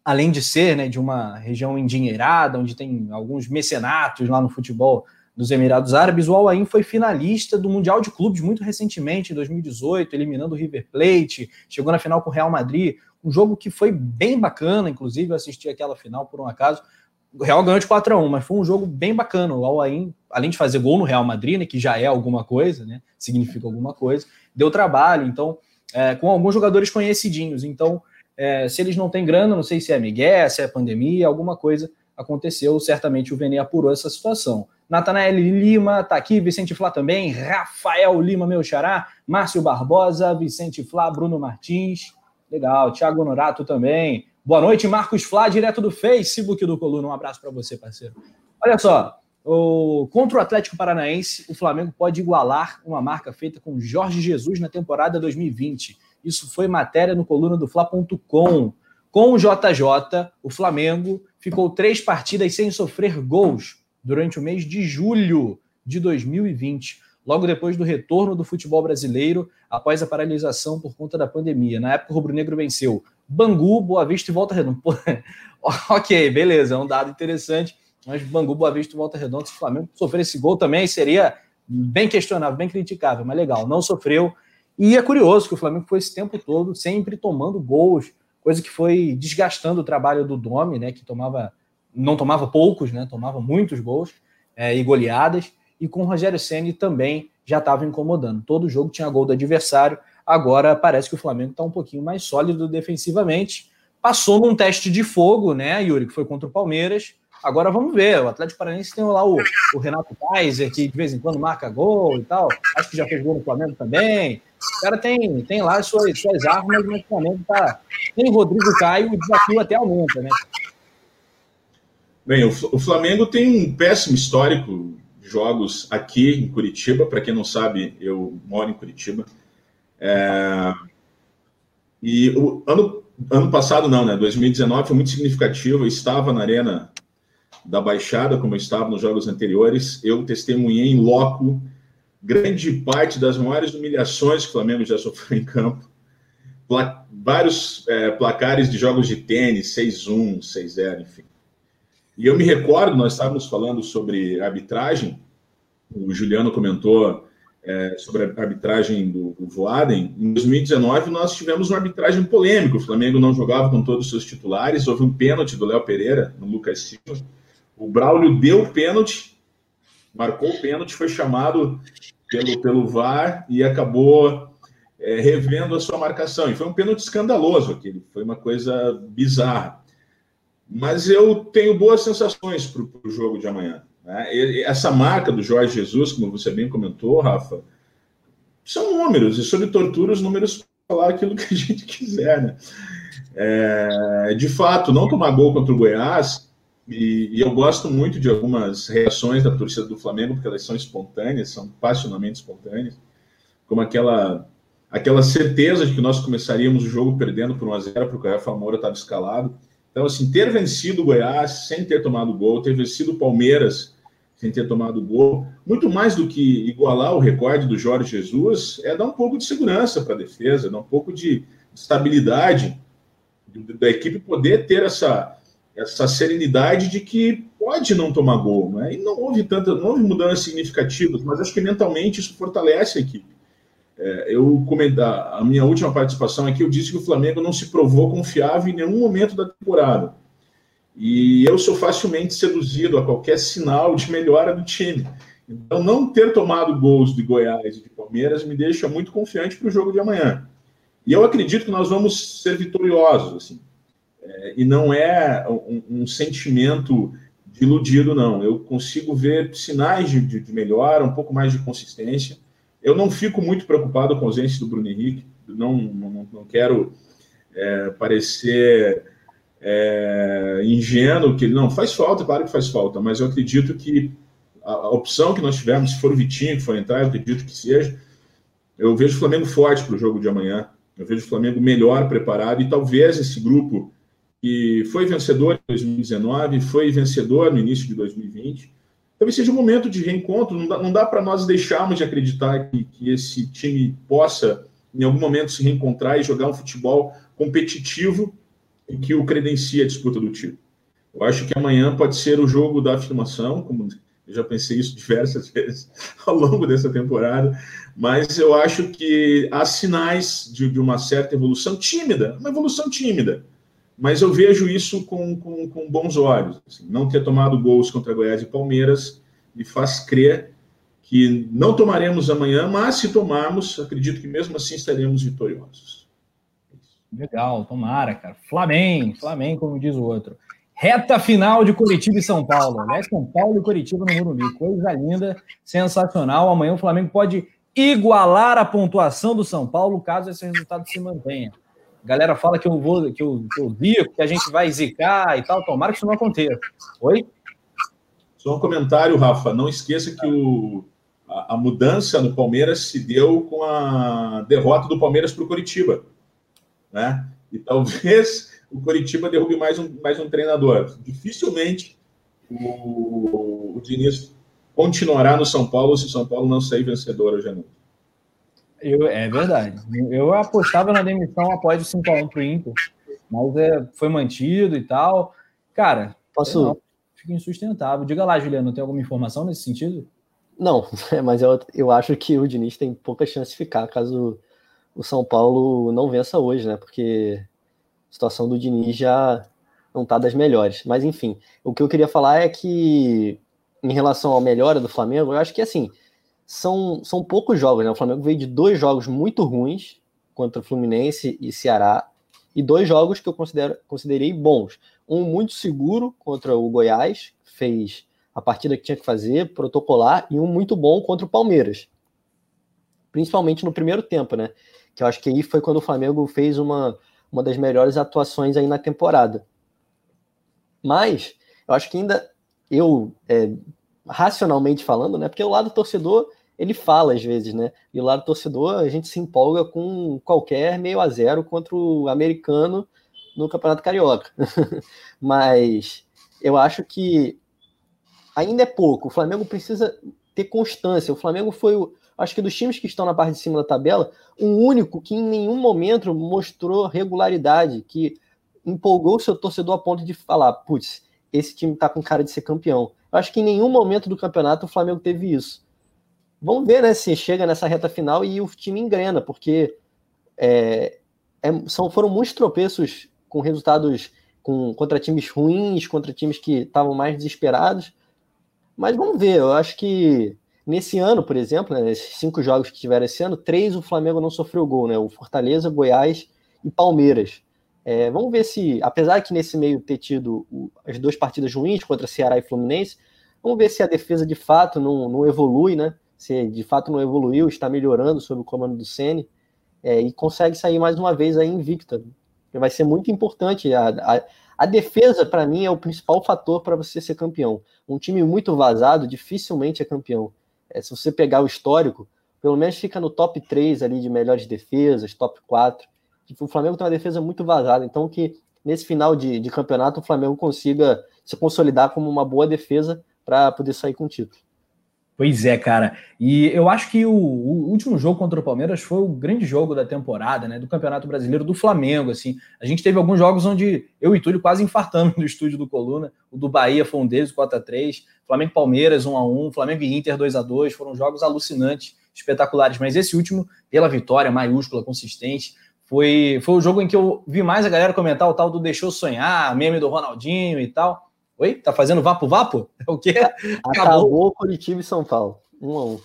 além de ser né, de uma região endinheirada, onde tem alguns mecenatos lá no futebol dos Emirados Árabes, o Al-Ain foi finalista do Mundial de Clubes muito recentemente, em 2018, eliminando o River Plate, chegou na final com o Real Madrid, um jogo que foi bem bacana, inclusive eu assisti aquela final por um acaso, o Real ganhou de 4 a 1 mas foi um jogo bem bacana. O Al-Ain, além de fazer gol no Real Madrid, né, que já é alguma coisa, né, significa alguma coisa, deu trabalho, então, é, com alguns jogadores conhecidinhos. Então, é, se eles não têm grana, não sei se é Miguel, se é pandemia, alguma coisa aconteceu, certamente o Vene apurou essa situação. Natanael Lima tá aqui, Vicente Flá também, Rafael Lima, meu xará, Márcio Barbosa, Vicente Flá, Bruno Martins, legal, Thiago Norato também, Boa noite, Marcos Flá, direto do Facebook do Coluna. Um abraço para você, parceiro. Olha só, o, contra o Atlético Paranaense, o Flamengo pode igualar uma marca feita com Jorge Jesus na temporada 2020. Isso foi matéria no coluna do Fla.com. Com o JJ, o Flamengo ficou três partidas sem sofrer gols durante o mês de julho de 2020, logo depois do retorno do futebol brasileiro após a paralisação por conta da pandemia. Na época, o Rubro Negro venceu Bangu, Boa Vista e Volta Redonda. Ok, beleza, é um dado interessante. Mas Bangu, Boa Vista e Volta Redonda, se o Flamengo sofrer esse gol também seria bem questionável, bem criticável, mas legal, não sofreu. E é curioso que o Flamengo foi esse tempo todo sempre tomando gols, coisa que foi desgastando o trabalho do Domi, né, que tomava não tomava poucos, né, tomava muitos gols é, e goleadas, e com o Rogério Ceni também já estava incomodando. Todo jogo tinha gol do adversário, Agora parece que o Flamengo está um pouquinho mais sólido defensivamente. Passou num teste de fogo, né, Yuri, que foi contra o Palmeiras. Agora vamos ver. O Atlético Paranaense tem lá o, o Renato Kaiser, que de vez em quando marca gol e tal. Acho que já fez gol no Flamengo também. O cara tem, tem lá as suas, suas armas, mas Flamengo tá. Tem Rodrigo Caio, o desafio até aumenta, né? Bem, o Flamengo tem um péssimo histórico de jogos aqui em Curitiba. Para quem não sabe, eu moro em Curitiba. É, e o ano, ano passado, não, né? 2019 foi muito significativo. Eu estava na Arena da Baixada, como eu estava nos jogos anteriores. Eu testemunhei em loco grande parte das maiores humilhações que o Flamengo já sofreu em campo. Pla vários é, placares de jogos de tênis, 6-1, 6-0, enfim. E eu me recordo, nós estávamos falando sobre arbitragem, o Juliano comentou é, sobre a arbitragem do, do Voaden, em 2019 nós tivemos uma arbitragem polêmica. O Flamengo não jogava com todos os seus titulares, houve um pênalti do Léo Pereira no Lucas Silva. O Braulio deu o pênalti, marcou o pênalti, foi chamado pelo, pelo VAR e acabou é, revendo a sua marcação. E foi um pênalti escandaloso aquele, foi uma coisa bizarra. Mas eu tenho boas sensações para o jogo de amanhã. Né? Essa marca do Jorge Jesus, como você bem comentou, Rafa, são números, e sobre tortura, os números falar aquilo que a gente quiser. Né? É, de fato, não tomar gol contra o Goiás, e, e, eu gosto muito de algumas reações da torcida do Flamengo, porque elas são espontâneas, são passionalmente espontâneas, como aquela aquela certeza de que nós começaríamos o jogo perdendo por 1 a 0 porque o Rafa Moura estava escalado. Então, assim, ter vencido o Goiás sem ter tomado gol, ter vencido o Palmeiras sem ter tomado gol, muito mais do que igualar o recorde do Jorge Jesus, é dar um pouco de segurança para a defesa, dar um pouco de estabilidade da equipe poder ter essa, essa serenidade de que pode não tomar gol. Né? E não houve tanta, não houve mudanças significativas, mas acho que mentalmente isso fortalece a equipe. É, eu comentar a minha última participação aqui, eu disse que o Flamengo não se provou confiável em nenhum momento da temporada. E eu sou facilmente seduzido a qualquer sinal de melhora do time. Então, não ter tomado gols de Goiás e de Palmeiras me deixa muito confiante para o jogo de amanhã. E eu acredito que nós vamos ser vitoriosos, assim. É, e não é um, um, sentimento de iludido, não. Eu consigo ver sinais de, de, de melhora, um pouco mais de consistência. Eu não fico muito preocupado com a ausência do Bruno Henrique, não, não, não quero é, parecer é, ingênuo, que ele não faz falta, claro que faz falta, mas eu acredito que a, a opção que nós tivemos, se for o Vitinho que for entrar, eu acredito que seja, eu vejo o Flamengo forte para o jogo de amanhã. Eu vejo o Flamengo melhor preparado e talvez esse grupo que foi vencedor em 2019, foi vencedor no início de 2020, talvez seja um momento de reencontro. Não dá, não dá para nós deixarmos de acreditar que, que esse time possa, em algum momento, se reencontrar e jogar um futebol competitivo e que o credencia a disputa do título. Eu acho que amanhã pode ser o jogo da afirmação, como eu já pensei isso diversas vezes ao longo dessa temporada, mas eu acho que há sinais de, de uma certa evolução tímida, uma evolução tímida, mas eu vejo isso com, com, com bons olhos. Assim, não ter tomado gols contra Goiás e Palmeiras me faz crer que não tomaremos amanhã, mas se tomarmos, acredito que mesmo assim estaremos vitoriosos. Legal, tomara, cara. Flamengo, Flamengo, como diz o outro. Reta final de Curitiba e São Paulo. São Paulo e Curitiba no Morumbi. Coisa linda, sensacional. Amanhã o Flamengo pode igualar a pontuação do São Paulo caso esse resultado se mantenha. A galera fala que eu vou, que eu, que eu zico, que a gente vai zicar e tal. Tomara que isso não aconteça. Oi? Só um comentário, Rafa. Não esqueça que o, a, a mudança no Palmeiras se deu com a derrota do Palmeiras para o Curitiba. Né? E talvez o Curitiba derrube mais um, mais um treinador. Dificilmente o, o Diniz continuará no São Paulo se o São Paulo não sair vencedor hoje à noite. Eu, é verdade. Eu apostava na demissão após o 5x1 pro Inter, mas é, foi mantido e tal. Cara, posso. Não, fica insustentável. Diga lá, Juliano, tem alguma informação nesse sentido? Não, mas eu, eu acho que o Diniz tem pouca chance de ficar caso o São Paulo não vença hoje, né? Porque a situação do Diniz já não tá das melhores. Mas enfim, o que eu queria falar é que em relação à melhora do Flamengo, eu acho que assim, são, são poucos jogos, né? O Flamengo veio de dois jogos muito ruins contra o Fluminense e Ceará, e dois jogos que eu considero, considerei bons. Um muito seguro contra o Goiás, fez a partida que tinha que fazer, protocolar, e um muito bom contra o Palmeiras. Principalmente no primeiro tempo, né? Que eu acho que aí foi quando o Flamengo fez uma, uma das melhores atuações aí na temporada. Mas eu acho que ainda eu é, racionalmente falando, né? Porque o lado torcedor ele fala às vezes, né? E o lado torcedor a gente se empolga com qualquer meio a zero contra o americano no Campeonato Carioca. Mas eu acho que ainda é pouco. O Flamengo precisa ter constância. O Flamengo foi acho que dos times que estão na parte de cima da tabela, o único que em nenhum momento mostrou regularidade, que empolgou o seu torcedor a ponto de falar, putz, esse time tá com cara de ser campeão. Eu acho que em nenhum momento do campeonato o Flamengo teve isso. Vamos ver, né, se chega nessa reta final e o time engrena, porque é, é, são, foram muitos tropeços com resultados com, contra times ruins, contra times que estavam mais desesperados. Mas vamos ver, eu acho que Nesse ano, por exemplo, né, nesses cinco jogos que tiveram esse ano, três o Flamengo não sofreu gol, né? O Fortaleza, Goiás e Palmeiras. É, vamos ver se, apesar que nesse meio ter tido as duas partidas ruins contra Ceará e Fluminense, vamos ver se a defesa de fato não, não evolui, né? Se de fato não evoluiu, está melhorando sob o comando do Ceni é, e consegue sair mais uma vez aí invicta. Vai ser muito importante. A, a, a defesa, para mim, é o principal fator para você ser campeão. Um time muito vazado dificilmente é campeão. É, se você pegar o histórico, pelo menos fica no top 3 ali de melhores defesas, top 4. Tipo, o Flamengo tem uma defesa muito vazada, então que nesse final de, de campeonato o Flamengo consiga se consolidar como uma boa defesa para poder sair com o título. Pois é, cara. E eu acho que o, o, último jogo contra o Palmeiras foi o grande jogo da temporada, né? Do Campeonato Brasileiro do Flamengo. Assim, a gente teve alguns jogos onde eu e Túlio quase infartamos no estúdio do Coluna. O do Bahia foi um deles, 4x3. Flamengo Palmeiras 1x1. Flamengo e Inter 2x2. Foram jogos alucinantes, espetaculares. Mas esse último, pela vitória maiúscula, consistente, foi, foi o jogo em que eu vi mais a galera comentar o tal do Deixou Sonhar, meme do Ronaldinho e tal. Oi? Tá fazendo vapo vapo? É o quê? Acabou, Acabou Curitiba e São Paulo. Um a um.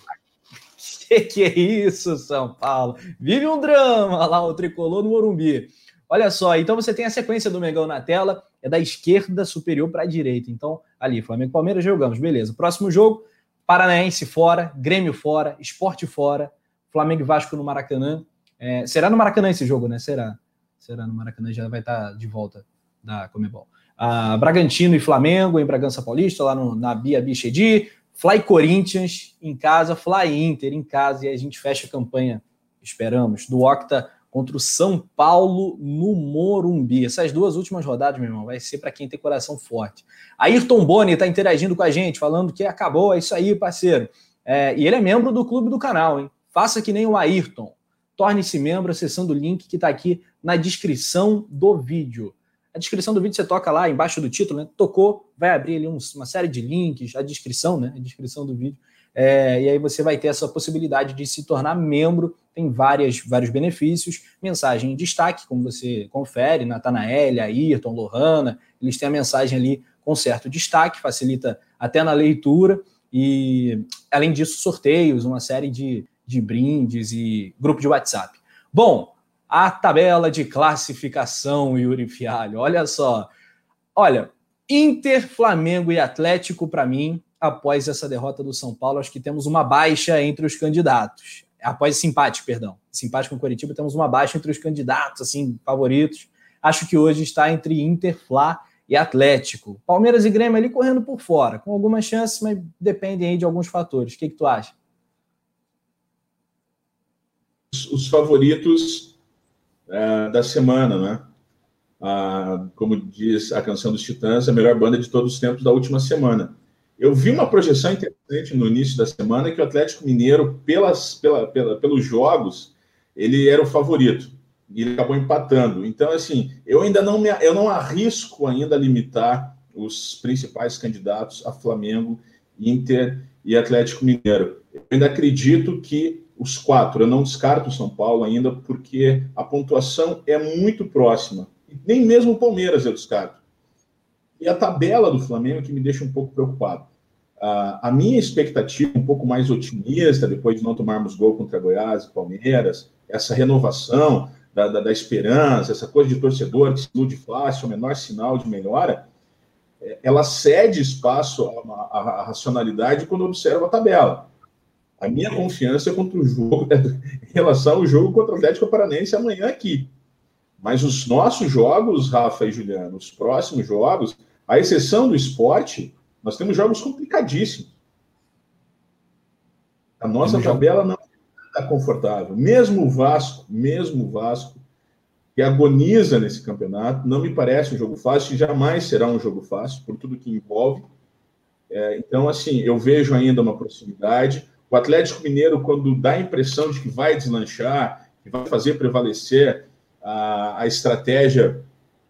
Que que é isso, São Paulo? Vive um drama lá, o tricolor no Morumbi. Olha só, então você tem a sequência do Mengão na tela, é da esquerda superior para a direita. Então, ali, Flamengo Palmeiras jogamos, beleza. Próximo jogo, Paranaense fora, Grêmio fora, Esporte fora, Flamengo e Vasco no Maracanã. É, será no Maracanã esse jogo, né? Será. Será no Maracanã, já vai estar de volta da Comebol a Bragantino e Flamengo em Bragança Paulista, lá no, na Bia Bichedi, Fly Corinthians em casa, Fly Inter em casa, e a gente fecha a campanha, esperamos, do Octa contra o São Paulo no Morumbi. Essas duas últimas rodadas, meu irmão, vai ser para quem tem coração forte. Ayrton Boni está interagindo com a gente, falando que acabou, é isso aí, parceiro. É, e ele é membro do clube do canal, hein? Faça que nem o Ayrton. Torne-se membro acessando o link que está aqui na descrição do vídeo. A descrição do vídeo você toca lá embaixo do título, né? Tocou, vai abrir ali uma série de links, a descrição, né? A descrição do vídeo. É, e aí você vai ter essa possibilidade de se tornar membro. Tem várias, vários benefícios. Mensagem em destaque, como você confere, Natanael, Ayrton, Lohana, eles têm a mensagem ali com certo destaque, facilita até na leitura. E, além disso, sorteios, uma série de, de brindes e grupo de WhatsApp. Bom, a tabela de classificação, Yuri Fialho. Olha só. Olha, Inter, Flamengo e Atlético, para mim, após essa derrota do São Paulo, acho que temos uma baixa entre os candidatos. Após esse empate, perdão. Esse empate com o Curitiba, temos uma baixa entre os candidatos, assim, favoritos. Acho que hoje está entre Inter, Fla e Atlético. Palmeiras e Grêmio ali correndo por fora, com algumas chances, mas dependem aí de alguns fatores. O que, que tu acha? Os favoritos é, da semana, né? Como diz a canção dos Titãs, a melhor banda de todos os tempos da última semana. Eu vi uma projeção interessante no início da semana que o Atlético Mineiro, pelas, pela, pela, pelos jogos, ele era o favorito e ele acabou empatando. Então, assim, eu ainda não me, eu não arrisco ainda limitar os principais candidatos a Flamengo, Inter e Atlético Mineiro. Eu ainda acredito que os quatro. Eu não descarto o São Paulo ainda, porque a pontuação é muito próxima. Nem mesmo o Palmeiras eu descarto. E a tabela do Flamengo que me deixa um pouco preocupado. a minha expectativa, um pouco mais otimista, depois de não tomarmos gol contra Goiás e Palmeiras, essa renovação da, da, da esperança, essa coisa de torcedor que se ilude fácil, o menor sinal de melhora, é, ela cede espaço à racionalidade quando observa a tabela. A minha confiança é contra o jogo, em relação ao jogo contra o Atlético Paranense amanhã aqui. Mas os nossos jogos, Rafa e Juliano, os próximos jogos, à exceção do esporte, nós temos jogos complicadíssimos. A nossa tabela não está confortável. Mesmo o Vasco, mesmo o Vasco, que agoniza nesse campeonato, não me parece um jogo fácil e jamais será um jogo fácil, por tudo que envolve. É, então, assim, eu vejo ainda uma proximidade. O Atlético Mineiro, quando dá a impressão de que vai deslanchar, que vai fazer prevalecer a, a estratégia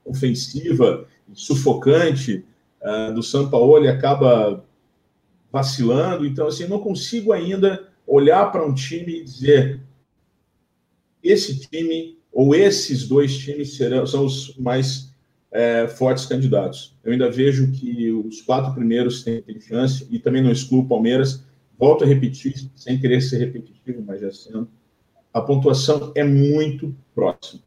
ofensiva, sufocante uh, do São Paulo, ele acaba vacilando. Então, assim, não consigo ainda olhar para um time e dizer esse time ou esses dois times serão, são os mais é, fortes candidatos. Eu ainda vejo que os quatro primeiros têm chance, e também não excluo o Palmeiras, volto a repetir, sem querer ser repetitivo, mas já sendo, a pontuação é muito próxima.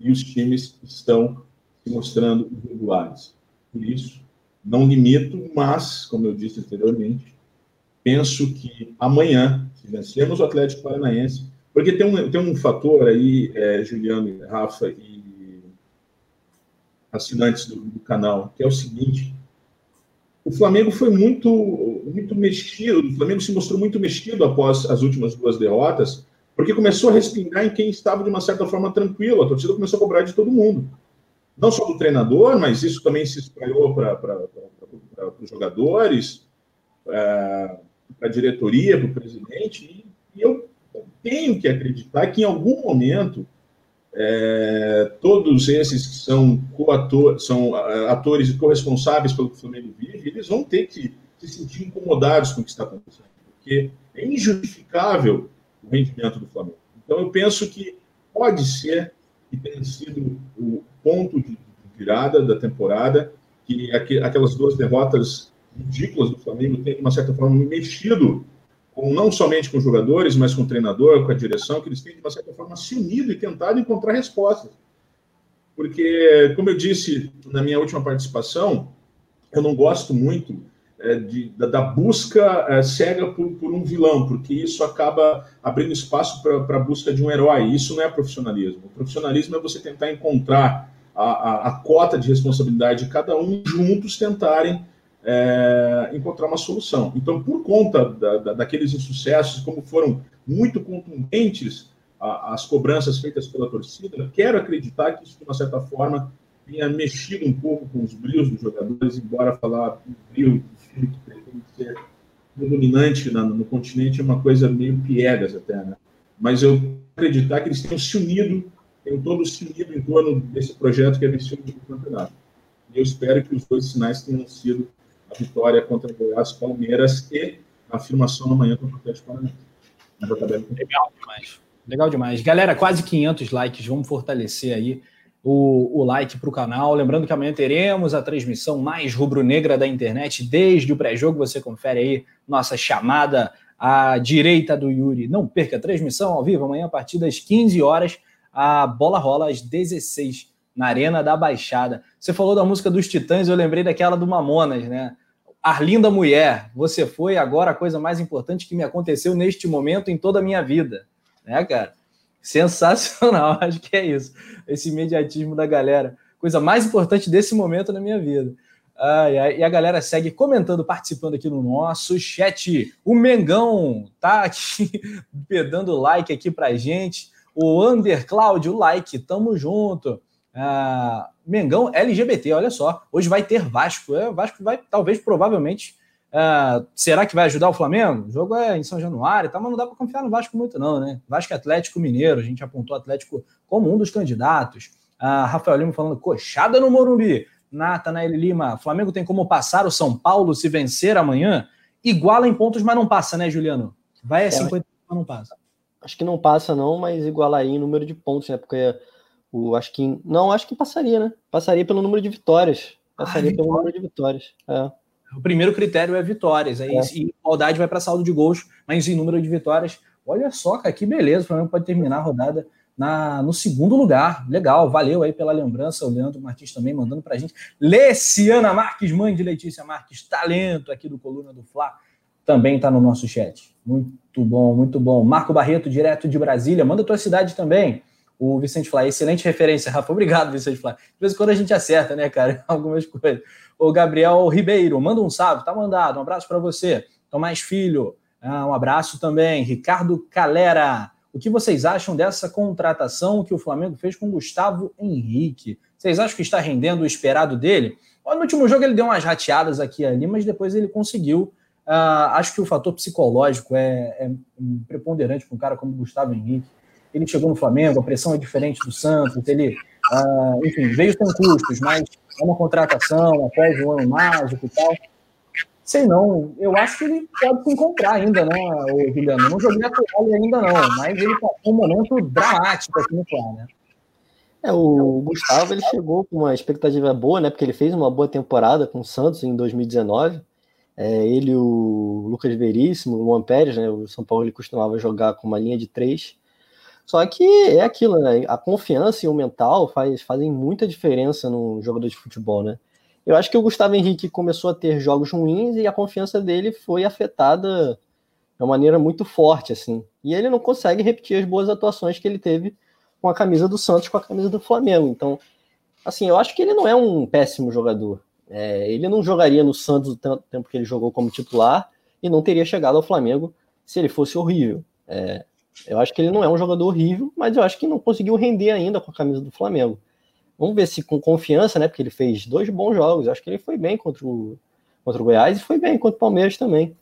E os times estão se mostrando irregulares. Por isso, não limito, mas, como eu disse anteriormente, penso que amanhã, se vencermos o Atlético Paranaense, porque tem um, tem um fator aí, é, Juliano, Rafa e assinantes do, do canal, que é o seguinte: o Flamengo foi muito, muito mexido, o Flamengo se mostrou muito mexido após as últimas duas derrotas, porque começou a respingar em quem estava de uma certa forma tranquilo, a torcida começou a cobrar de todo mundo. Não só do treinador, mas isso também se espalhou para os jogadores, para a diretoria, para o presidente, e, eu tenho que acreditar que em algum momento é, todos esses que são, são é, atores e corresponsáveis pelo que o Flamengo vive, eles vão ter que se sentir incomodados com o que está acontecendo, porque é injustificável o rendimento do Flamengo. Então, eu penso que pode ser que tenha sido o ponto de virada da temporada, que aquelas duas derrotas ridículas do Flamengo tenham, de uma certa forma, mexido com, não somente com jogadores, mas com o treinador, com a direção, que eles têm, de uma certa forma, se unido e tentado encontrar respostas. Porque, como eu disse na minha última participação, eu não gosto muito é, de, da, da, busca é, cega por, por, um vilão, porque isso acaba abrindo espaço para a busca de um herói. Isso não é profissionalismo. O profissionalismo é você tentar encontrar a, a, a cota de responsabilidade de cada um, juntos tentarem é, encontrar uma solução. Então, por conta da, da, daqueles insucessos, como foram muito contundentes a, as cobranças feitas pela torcida, quero acreditar que isso, de uma certa forma, tenha mexido um pouco com os brilhos dos jogadores, embora falar do brilho do time que pretende ser dominante no, no continente é uma coisa meio piegas até, né? Mas eu acreditar que eles tenham se unido, tenham todos se unido em torno desse projeto que é vencido do campeonato. E eu espero que os dois sinais tenham sido vitória contra o Goiás, Palmeiras e a afirmação amanhã contra o Atlético Paranaense. Legal demais. Legal demais. Galera, quase 500 likes. Vamos fortalecer aí o, o like para o canal. Lembrando que amanhã teremos a transmissão mais rubro-negra da internet. Desde o pré-jogo, você confere aí nossa chamada à direita do Yuri. Não perca a transmissão ao vivo amanhã a partir das 15 horas. A bola rola às 16 na Arena da Baixada. Você falou da música dos Titãs, eu lembrei daquela do Mamonas, né? Arlinda Mulher, você foi agora a coisa mais importante que me aconteceu neste momento em toda a minha vida. Né, cara? Sensacional, acho que é isso. Esse imediatismo da galera. Coisa mais importante desse momento na minha vida. Ai, e a galera segue comentando, participando aqui no nosso chat. O Mengão tá aqui dando like aqui pra gente. O Under Cláudio, like, tamo junto. Ah, Mengão LGBT, olha só. Hoje vai ter Vasco. É, Vasco vai, talvez, provavelmente. Uh, será que vai ajudar o Flamengo? O jogo é em São Januário, tá, mas não dá para confiar no Vasco muito, não, né? Vasco Atlético Mineiro, a gente apontou Atlético como um dos candidatos. Uh, Rafael Lima falando coxada no Morumbi. Natanael Lima, Flamengo tem como passar o São Paulo se vencer amanhã? Iguala em pontos, mas não passa, né, Juliano? Vai a 50, é, mas não passa. Acho que não passa, não, mas igualaria em número de pontos, né? Porque o, acho que. Não, acho que passaria, né? Passaria pelo número de vitórias. Passaria ah, pelo número de vitórias. É. O primeiro critério é vitórias. Aí, é. E igualdade vai para saldo de gols, mas em número de vitórias. Olha só, cara, que beleza. O Flamengo pode terminar a rodada na, no segundo lugar. Legal, valeu aí pela lembrança. O Leandro Martins também mandando para a gente. Leciana Marques, mãe de Letícia Marques, talento aqui do Coluna do Fla, também está no nosso chat. Muito bom, muito bom. Marco Barreto, direto de Brasília. Manda tua cidade também. O Vicente Fly, excelente referência, Rafa. Obrigado, Vicente Fly. De vez em quando a gente acerta, né, cara? Algumas coisas. O Gabriel Ribeiro, manda um salve, tá mandado. Um abraço para você. Tomás Filho, ah, um abraço também. Ricardo Calera, o que vocês acham dessa contratação que o Flamengo fez com Gustavo Henrique? Vocês acham que está rendendo o esperado dele? No último jogo ele deu umas rateadas aqui e ali, mas depois ele conseguiu. Uh, acho que o fator psicológico é, é preponderante para um cara como Gustavo Henrique ele chegou no Flamengo, a pressão é diferente do Santos, ele, ah, enfim, veio com custos, mas é uma contratação após um ano mágico e tal. Sei não, eu acho que ele pode se encontrar ainda, né, o Guilherme? não joguei a toalha ainda não, mas ele passou um momento dramático aqui no plano, né? É, o Gustavo ele chegou com uma expectativa boa, né? Porque ele fez uma boa temporada com o Santos em 2019. É, ele o Lucas Veríssimo, o Luan Pérez, né? O São Paulo ele costumava jogar com uma linha de três. Só que é aquilo, né? A confiança e o mental faz, fazem muita diferença no jogador de futebol, né? Eu acho que o Gustavo Henrique começou a ter jogos ruins e a confiança dele foi afetada de uma maneira muito forte, assim. E ele não consegue repetir as boas atuações que ele teve com a camisa do Santos, com a camisa do Flamengo. Então, assim, eu acho que ele não é um péssimo jogador. É, ele não jogaria no Santos o tempo que ele jogou como titular e não teria chegado ao Flamengo se ele fosse horrível. É, eu acho que ele não é um jogador horrível, mas eu acho que não conseguiu render ainda com a camisa do Flamengo. Vamos ver se com confiança, né? Porque ele fez dois bons jogos. Eu acho que ele foi bem contra o, contra o Goiás e foi bem contra o Palmeiras também.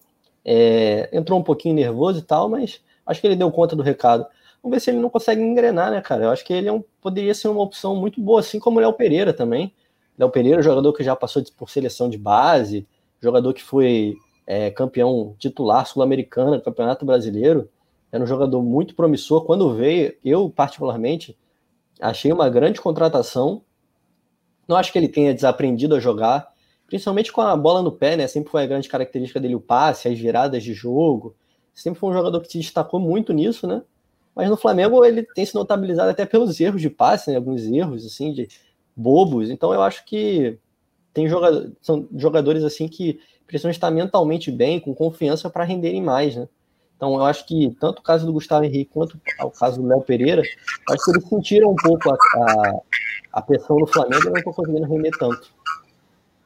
É, entrou um pouquinho nervoso e tal, mas acho que ele deu conta do recado. Vamos ver se ele não consegue engrenar, né, cara? Eu acho que ele é um, poderia ser uma opção muito boa, assim como o Léo Pereira também. Léo Pereira, jogador que já passou por seleção de base, jogador que foi é, campeão titular sul-americano, campeonato brasileiro. Era um jogador muito promissor. Quando veio, eu particularmente achei uma grande contratação. Não acho que ele tenha desaprendido a jogar, principalmente com a bola no pé, né? Sempre foi a grande característica dele o passe, as viradas de jogo. Sempre foi um jogador que se destacou muito nisso, né? Mas no Flamengo ele tem se notabilizado até pelos erros de passe, né? alguns erros assim de bobos. Então eu acho que tem jogador, são jogadores assim que precisam estar mentalmente bem, com confiança para renderem mais, né? Então eu acho que tanto o caso do Gustavo Henrique quanto o caso do Léo Pereira, acho que eles sentiram um pouco a, a, a pressão no Flamengo e não estão conseguindo render tanto.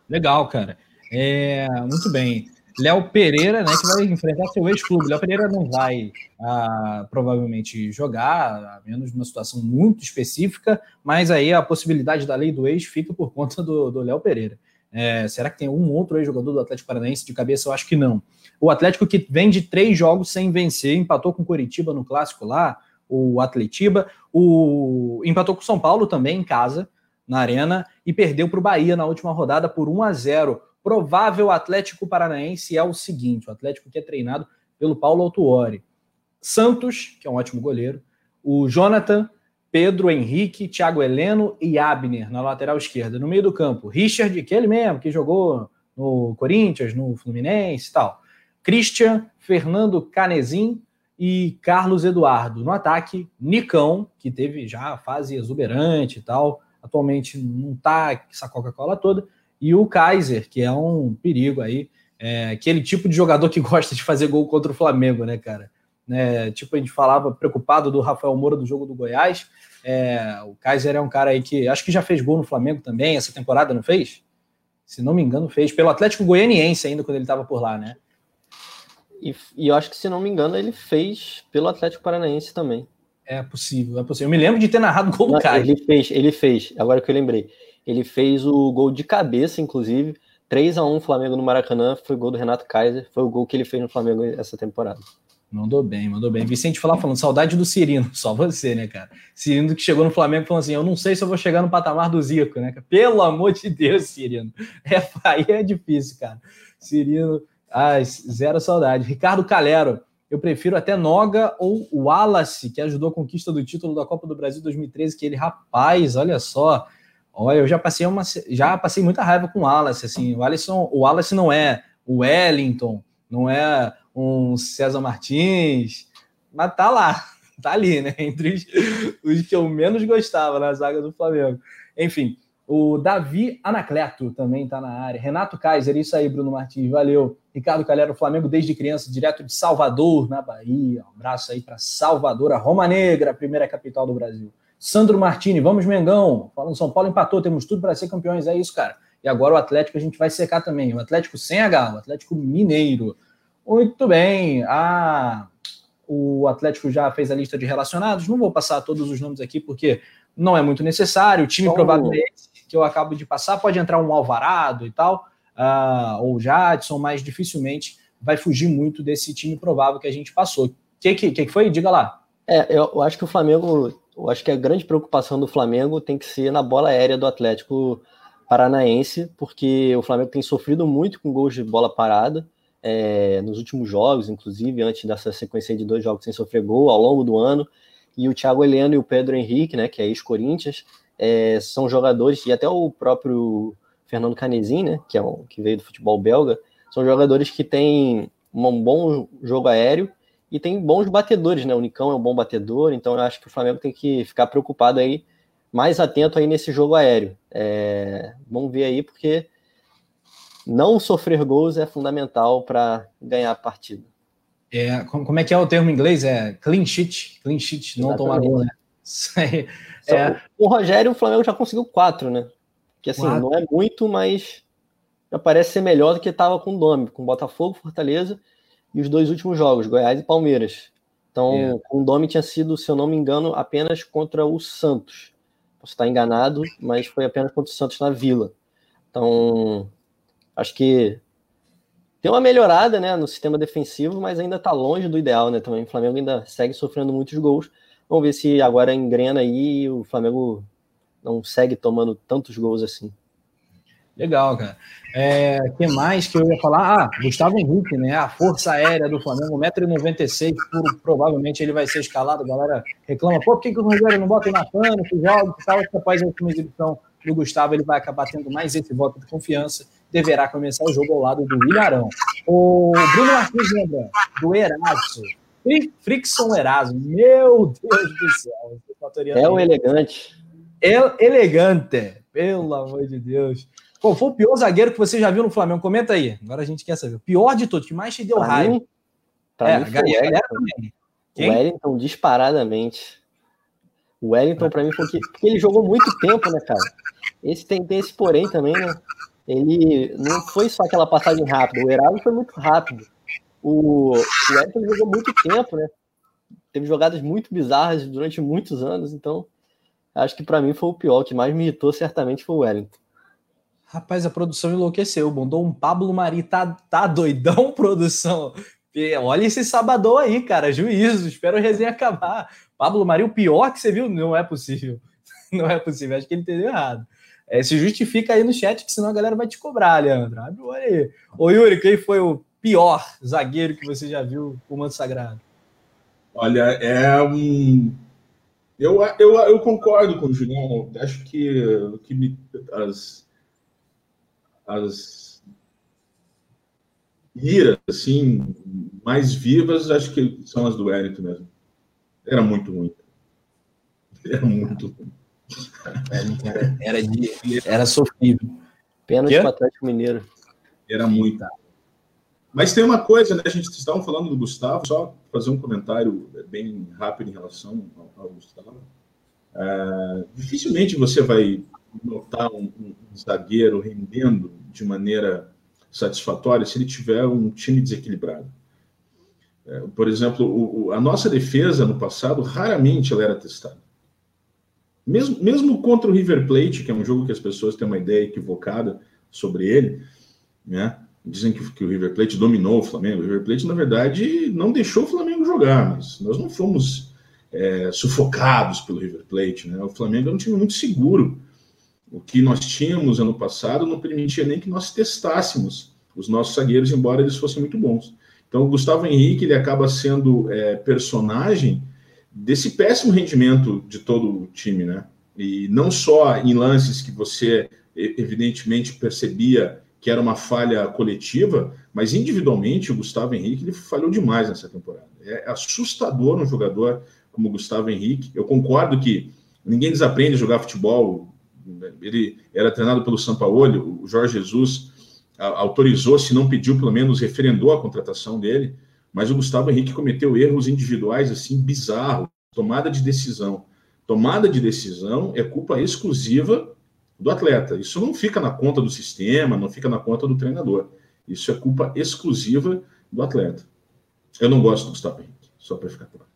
Legal, cara. É, muito bem. Léo Pereira, né, que vai enfrentar seu ex-clube. Léo Pereira não vai ah, provavelmente jogar, a menos numa situação muito específica, mas aí a possibilidade da lei do ex fica por conta do Léo Pereira. É, será que tem um outro ex-jogador do Atlético Paranaense de cabeça? Eu acho que não. O Atlético que vem de três jogos sem vencer, empatou com o Curitiba no clássico lá, o Atletiba, o empatou com o São Paulo também em casa, na Arena, e perdeu para o Bahia na última rodada por 1 a 0 provável Atlético Paranaense é o seguinte: o Atlético que é treinado pelo Paulo Autuori. Santos, que é um ótimo goleiro, o Jonathan, Pedro Henrique, Thiago Heleno e Abner na lateral esquerda. No meio do campo, Richard, que é ele mesmo, que jogou no Corinthians, no Fluminense e tal. Christian, Fernando Canezin e Carlos Eduardo. No ataque, Nicão, que teve já a fase exuberante e tal, atualmente não tá essa Coca-Cola toda, e o Kaiser, que é um perigo aí, é, aquele tipo de jogador que gosta de fazer gol contra o Flamengo, né, cara? Né, tipo, a gente falava preocupado do Rafael Moura do jogo do Goiás. É, o Kaiser é um cara aí que acho que já fez gol no Flamengo também, essa temporada, não fez? Se não me engano, fez. Pelo Atlético Goianiense ainda, quando ele estava por lá, né? E, e, eu acho que, se não me engano, ele fez pelo Atlético Paranaense também. É possível, é possível. Eu me lembro de ter narrado o gol do Kaiser. Ele fez, ele fez, agora que eu lembrei. Ele fez o gol de cabeça, inclusive. 3 a 1 Flamengo no Maracanã, foi o gol do Renato Kaiser, foi o gol que ele fez no Flamengo essa temporada. Mandou bem, mandou bem. Vicente falar falando, saudade do Cirino, só você, né, cara? Cirino que chegou no Flamengo falando assim: eu não sei se eu vou chegar no patamar do Zico, né? Pelo amor de Deus, Cirino. É, aí é difícil, cara. Cirino, ai, zero saudade. Ricardo Calero, eu prefiro até Noga ou Wallace, que ajudou a conquista do título da Copa do Brasil 2013, que ele, rapaz, olha só, Olha, eu já passei uma, já passei muita raiva com o Wallace, assim. O Alisson, o Wallace não é o Wellington, não é um César Martins, mas tá lá, tá ali, né? Entre os, os que eu menos gostava na zaga do Flamengo. Enfim, o Davi Anacleto também tá na área. Renato Kaiser, isso aí, Bruno Martins, valeu. Ricardo Calera, o Flamengo desde criança, direto de Salvador, na Bahia. Um abraço aí para Salvador, a Roma Negra, a primeira capital do Brasil. Sandro Martini, vamos Mengão. Falando São Paulo empatou, temos tudo para ser campeões, é isso, cara. E agora o Atlético a gente vai secar também. O Atlético sem H, o Atlético Mineiro. Muito bem. Ah, o Atlético já fez a lista de relacionados. Não vou passar todos os nomes aqui porque não é muito necessário. O time provavelmente eu acabo de passar pode entrar um Alvarado e tal, uh, ou Jadson, mas dificilmente vai fugir muito desse time provável que a gente passou. O que, que, que foi? Diga lá. É, eu, eu acho que o Flamengo eu acho que a grande preocupação do Flamengo tem que ser na bola aérea do Atlético Paranaense, porque o Flamengo tem sofrido muito com gols de bola parada é, nos últimos jogos, inclusive antes dessa sequência de dois jogos sem sofrer gol ao longo do ano. E o Thiago Heleno e o Pedro Henrique, né, que é ex-Corinthians, é, são jogadores, e até o próprio Fernando Canesim, né, que, é um, que veio do futebol belga, são jogadores que têm um bom jogo aéreo e tem bons batedores, né? O Nicão é um bom batedor, então eu acho que o Flamengo tem que ficar preocupado aí, mais atento aí nesse jogo aéreo. É, vamos ver aí, porque não sofrer gols é fundamental para ganhar a partida. É, como é que é o termo em inglês? É clean sheet, clean sheet, não tomar gol, né? É... O Rogério, o Flamengo já conseguiu quatro, né? Que assim, quatro. não é muito, mas já parece ser melhor do que estava com o Domi, com Botafogo, Fortaleza e os dois últimos jogos, Goiás e Palmeiras. Então, é. o Domi tinha sido, se eu não me engano, apenas contra o Santos. Posso estar enganado, mas foi apenas contra o Santos na Vila. Então, acho que tem uma melhorada né, no sistema defensivo, mas ainda está longe do ideal, né? Também o Flamengo ainda segue sofrendo muitos gols. Vamos ver se agora engrena aí e o Flamengo não segue tomando tantos gols assim. Legal, cara. É, que mais que eu ia falar? Ah, Gustavo Henrique, né? A força aérea do Flamengo, 1,96m, provavelmente ele vai ser escalado. A galera reclama, pô, por que, que o Rogério não bota o Natan, que joga e tal? Após a última exibição do Gustavo, ele vai acabar tendo mais esse voto de confiança. Deverá começar o jogo ao lado do Ilharão. O Bruno Martins lembra do Eraso. Frickson Eraso. Meu Deus do céu. É o elegante. El elegante. Pelo amor de Deus. Qual foi o pior zagueiro que você já viu no Flamengo? Comenta aí. Agora a gente quer saber. O pior de todos, que mais te deu pra raiva. Mim, pra é, mim foi o Wellington. Disparadamente. O Wellington, para mim, foi que, porque ele jogou muito tempo, né, cara? Esse tem, tem esse porém também, né? Ele não foi só aquela passagem rápida. O Heraldo foi muito rápido. O, o Wellington jogou muito tempo, né? Teve jogadas muito bizarras durante muitos anos, então acho que para mim foi o pior. O que mais me irritou certamente foi o Wellington. Rapaz, a produção enlouqueceu. Mandou um Pablo Mari. Tá, tá doidão, produção? Olha esse sabadão aí, cara. Juízo. Espero a resenha acabar. Pablo Mari, o pior que você viu? Não é possível. Não é possível. Acho que ele entendeu errado. É, se justifica aí no chat, que senão a galera vai te cobrar, Leandro. Abre o olho aí. Ô, Yuri, quem foi o pior zagueiro que você já viu com o manto sagrado? Olha, é um. Eu, eu, eu concordo com o Julião. Acho que, que me, as, as iras assim mais vivas, acho que são as do Wellington mesmo. Era muito ruim. Era muito ruim. Era, de, era sofrível. Pena de Atlético Mineiro. Era muito. Mas tem uma coisa, né? A gente estava falando do Gustavo, só fazer um comentário bem rápido em relação ao, ao Gustavo. É, dificilmente você vai notar um, um, zagueiro rendendo de maneira satisfatória se ele tiver um time desequilibrado. É, por exemplo, o, o, a nossa defesa no passado raramente ela era testada. Mesmo, mesmo contra o River Plate, que é um jogo que as pessoas têm uma ideia equivocada sobre ele, né? Dizem que, que o River Plate dominou o Flamengo. O River Plate, na verdade, não deixou o Flamengo jogar, mas nós não fomos é, sufocados pelo River Plate. Né? O Flamengo é um time muito seguro o que nós tínhamos ano passado não permitia nem que nós testássemos os nossos zagueiros, embora eles fossem muito bons. Então, o Gustavo Henrique ele acaba sendo é, personagem desse péssimo rendimento de todo o time, né? E não só em lances que você evidentemente percebia que era uma falha coletiva, mas individualmente o Gustavo Henrique ele falhou demais nessa temporada. É assustador um jogador como o Gustavo Henrique. Eu concordo que ninguém desaprende a jogar futebol ele era treinado pelo Sampaoli, o Jorge Jesus autorizou, se não pediu, pelo menos referendou a contratação dele, mas o Gustavo Henrique cometeu erros individuais assim bizarros, tomada de decisão. Tomada de decisão é culpa exclusiva do atleta. Isso não fica na conta do sistema, não fica na conta do treinador. Isso é culpa exclusiva do atleta. Eu não gosto do Gustavo Henrique, só para ficar claro.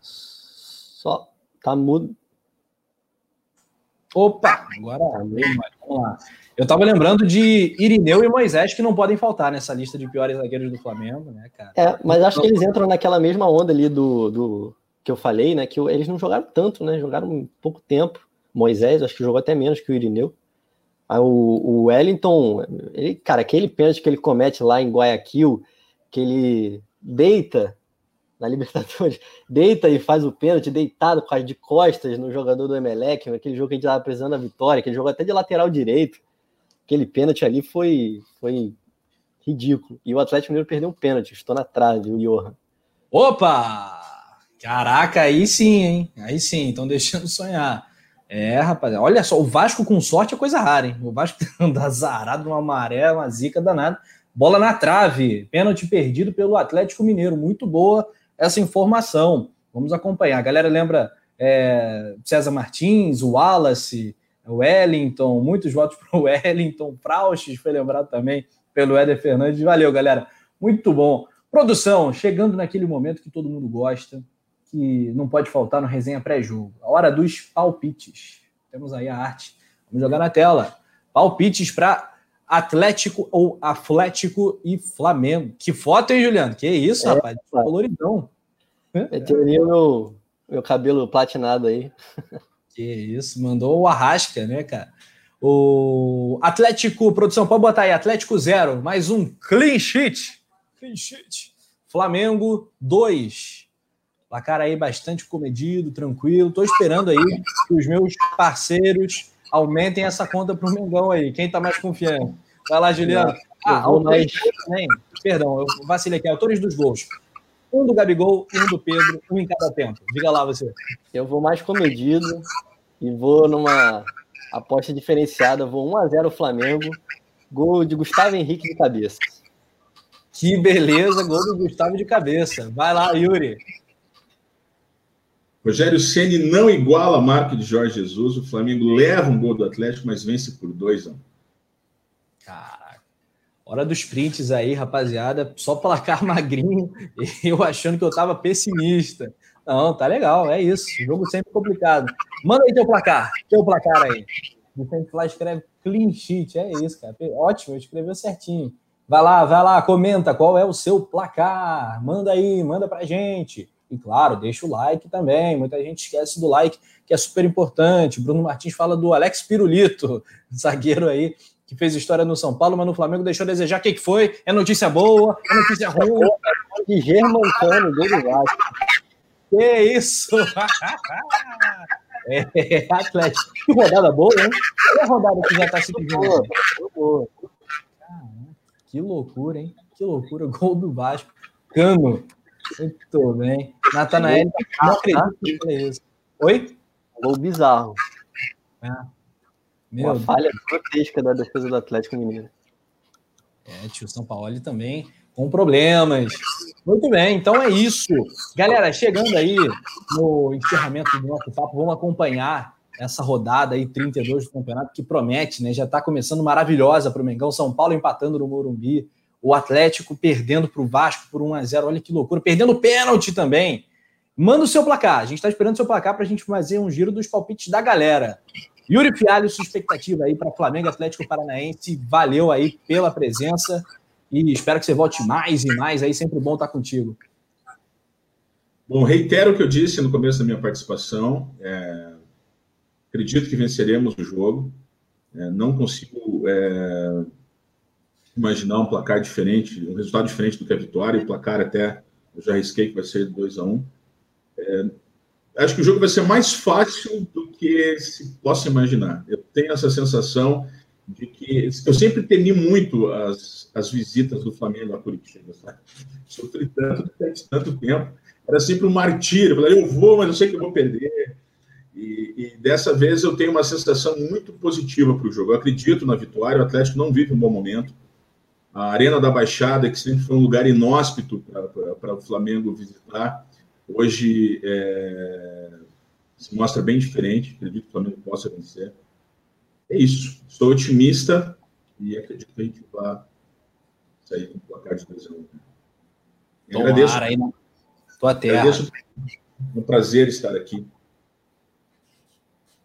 Só Tá mudo. Opa, agora tá vamos lá. Eu tava lembrando de Irineu e Moisés que não podem faltar nessa lista de piores zagueiros do Flamengo, né, cara? É, mas acho que eles entram naquela mesma onda ali do, do que eu falei, né? Que eles não jogaram tanto, né? Jogaram pouco tempo. Moisés, acho que jogou até menos que o Irineu. Aí o, o Wellington, ele, cara, aquele pênalti que ele comete lá em Guayaquil, que ele deita na Libertadores, deita e faz o pênalti deitado de costas no jogador do Emelec, aquele jogo que a gente estava precisando da vitória, aquele jogo até de lateral direito. aquele pênalti ali foi, foi ridículo. E o Atlético Mineiro perdeu um pênalti, estou na trave, o Johan. Opa! Caraca, aí sim, hein? Aí sim, estão deixando sonhar. É, rapaz, olha só, o Vasco com sorte é coisa rara, hein? O Vasco anda azarado numa maré, uma zica danada. Bola na trave, pênalti perdido pelo Atlético Mineiro. Muito boa essa informação. Vamos acompanhar. A galera lembra é, César Martins, o Wallace, o Wellington, muitos votos para o Wellington, Praustes foi lembrado também pelo Éder Fernandes. Valeu, galera. Muito bom. Produção, chegando naquele momento que todo mundo gosta, que não pode faltar no resenha pré-jogo. A hora dos palpites. Temos aí a arte. Vamos jogar na tela. Palpites para Atlético ou Atlético e Flamengo. Que foto, hein, Juliano? Que isso, é, rapaz? Coloridão. É, teria o meu, meu cabelo platinado aí. Que isso, mandou o Arrasca, né, cara? O Atlético, produção, pode botar aí, Atlético 0, mais um clean sheet. Clean sheet. Flamengo 2. Placar aí bastante comedido, tranquilo. Tô esperando aí que os meus parceiros aumentem essa conta pro Mengão aí. Quem tá mais confiante? Vai lá, Juliano. Ah, autores também. Perdão, eu vacilei aqui. Autores dos gols. Um do Gabigol, um do Pedro, um em cada tempo. Diga lá você. Eu vou mais comedido e vou numa Aposta diferenciada, vou 1x0 Flamengo. Gol de Gustavo Henrique de cabeça. Que beleza, gol do Gustavo de cabeça. Vai lá, Yuri. Rogério Ceni não iguala a marca de Jorge Jesus. O Flamengo leva um gol do Atlético, mas vence por 2 a Caraca. Hora dos prints aí, rapaziada. Só placar magrinho. Eu achando que eu tava pessimista. Não, tá legal, é isso. Jogo sempre complicado. Manda aí teu placar. Teu placar aí. Vicente Flá escreve clean sheet. É isso, cara. Ótimo, escreveu certinho. Vai lá, vai lá, comenta qual é o seu placar. Manda aí, manda pra gente. E claro, deixa o like também. Muita gente esquece do like, que é super importante. Bruno Martins fala do Alex Pirulito, zagueiro aí, que fez história no São Paulo, mas no Flamengo deixou a desejar. O que, que foi? É notícia boa? É notícia ruim? De Germancano, do Vasco. Que isso! é, Atlético. Que rodada boa, hein? Olha a rodada que já tá se pedindo. Boa. Que loucura, hein? Que loucura. Gol do Vasco. Cano. Muito bem. Natanael, não acredito que falei isso. Oi? Gol bizarro. É. Meu Uma falha grotesca da defesa do Atlético Mineiro. É, tio São Paulo também com problemas. Muito bem, então é isso. Galera, chegando aí no encerramento do nosso papo, vamos acompanhar essa rodada aí, 32 do campeonato, que promete, né? Já está começando maravilhosa para o Mengão. São Paulo empatando no Morumbi, o Atlético perdendo para o Vasco por 1 a 0 Olha que loucura, perdendo pênalti também. Manda o seu placar, a gente está esperando o seu placar para a gente fazer um giro dos palpites da galera. Yuri Fialho, sua expectativa aí para Flamengo Atlético Paranaense, valeu aí pela presença. E espero que você volte mais e mais aí, sempre bom estar contigo. Bom, reitero o que eu disse no começo da minha participação. É, acredito que venceremos o jogo. É, não consigo é, imaginar um placar diferente, um resultado diferente do que a vitória. O placar até eu já arrisquei que vai ser 2 a 1 um. É, acho que o jogo vai ser mais fácil do que se possa imaginar. Eu tenho essa sensação de que eu sempre temi muito as, as visitas do Flamengo a Curitiba, sabe? Sofri tanto durante tanto tempo, era sempre um martírio. Eu falei, eu vou, mas eu sei que eu vou perder. E, e dessa vez eu tenho uma sensação muito positiva para o jogo. Eu acredito na vitória, o Atlético não vive um bom momento. A Arena da Baixada, que sempre foi um lugar inóspito para o Flamengo visitar, hoje é, se mostra bem diferente. Acredito que o Flamengo possa vencer é isso. Estou otimista e acredito que a gente vai sair com o placar de 2 a 1. Um. Agradeço. Tô até. Agradeço. É um prazer estar aqui.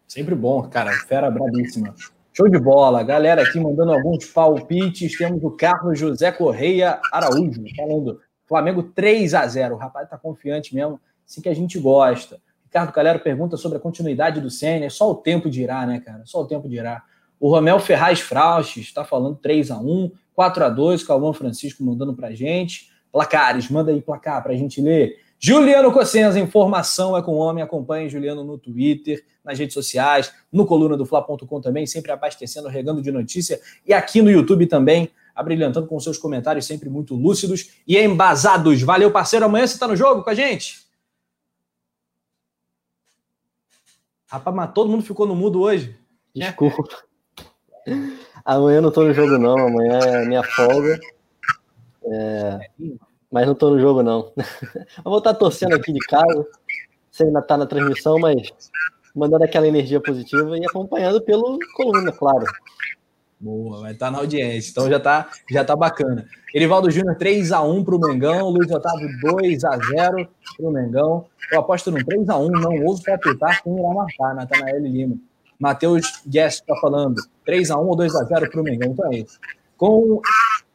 Sempre bom, cara. Fera brabíssima. Show de bola. Galera aqui mandando alguns palpites. Temos o Carlos José Correia Araújo falando Flamengo 3 a 0 O rapaz tá confiante mesmo. Assim que a gente gosta. Ricardo Calero pergunta sobre a continuidade do Senna. É só o tempo dirá, né, cara? Só o tempo dirá. O Romel Ferraz Frauches está falando 3 a 1 4 a 2 Calvão Francisco mandando pra gente. Placares, manda aí placar para a gente ler. Juliano Cossenza, informação é com o homem. Acompanhe Juliano no Twitter, nas redes sociais, no coluna do Fla.com também, sempre abastecendo, regando de notícia. E aqui no YouTube também, abrilhantando com seus comentários sempre muito lúcidos e embasados. Valeu, parceiro. Amanhã você está no jogo com a gente? Rapaz, mas todo mundo ficou no mudo hoje. Desculpa. Amanhã eu não tô no jogo, não. Amanhã é minha folga. É... Mas não tô no jogo, não. Eu vou estar torcendo aqui de casa. Você ainda tá na transmissão, mas mandando aquela energia positiva e acompanhando pelo coluna, claro. Boa, vai estar tá na audiência. Então já tá, já tá bacana. Erivaldo Júnior 3x1 para o Mengão. Luiz Otávio 2x0 para o Mengão. Eu aposto no 3x1, não ouso palpitar quem irá marcar, Natanael Lima. Matheus Guest está falando 3x1 ou 2x0 para o Mengão. Então é isso. Com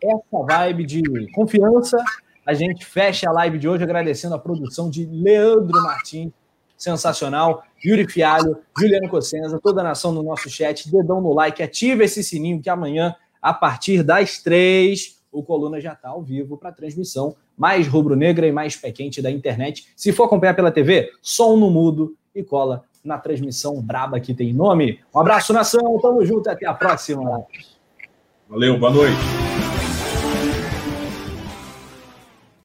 essa vibe de confiança, a gente fecha a live de hoje agradecendo a produção de Leandro Martins, sensacional, Yuri Fialho, Juliano Cossenza, toda a nação no nosso chat, dedão no like, ativa esse sininho que amanhã, a partir das três, o Coluna já está ao vivo para transmissão mais rubro-negra e mais pé quente da internet. Se for acompanhar pela TV, som no mudo e cola na transmissão braba que tem nome. Um abraço, nação, tamo junto, até a próxima. Valeu, boa noite.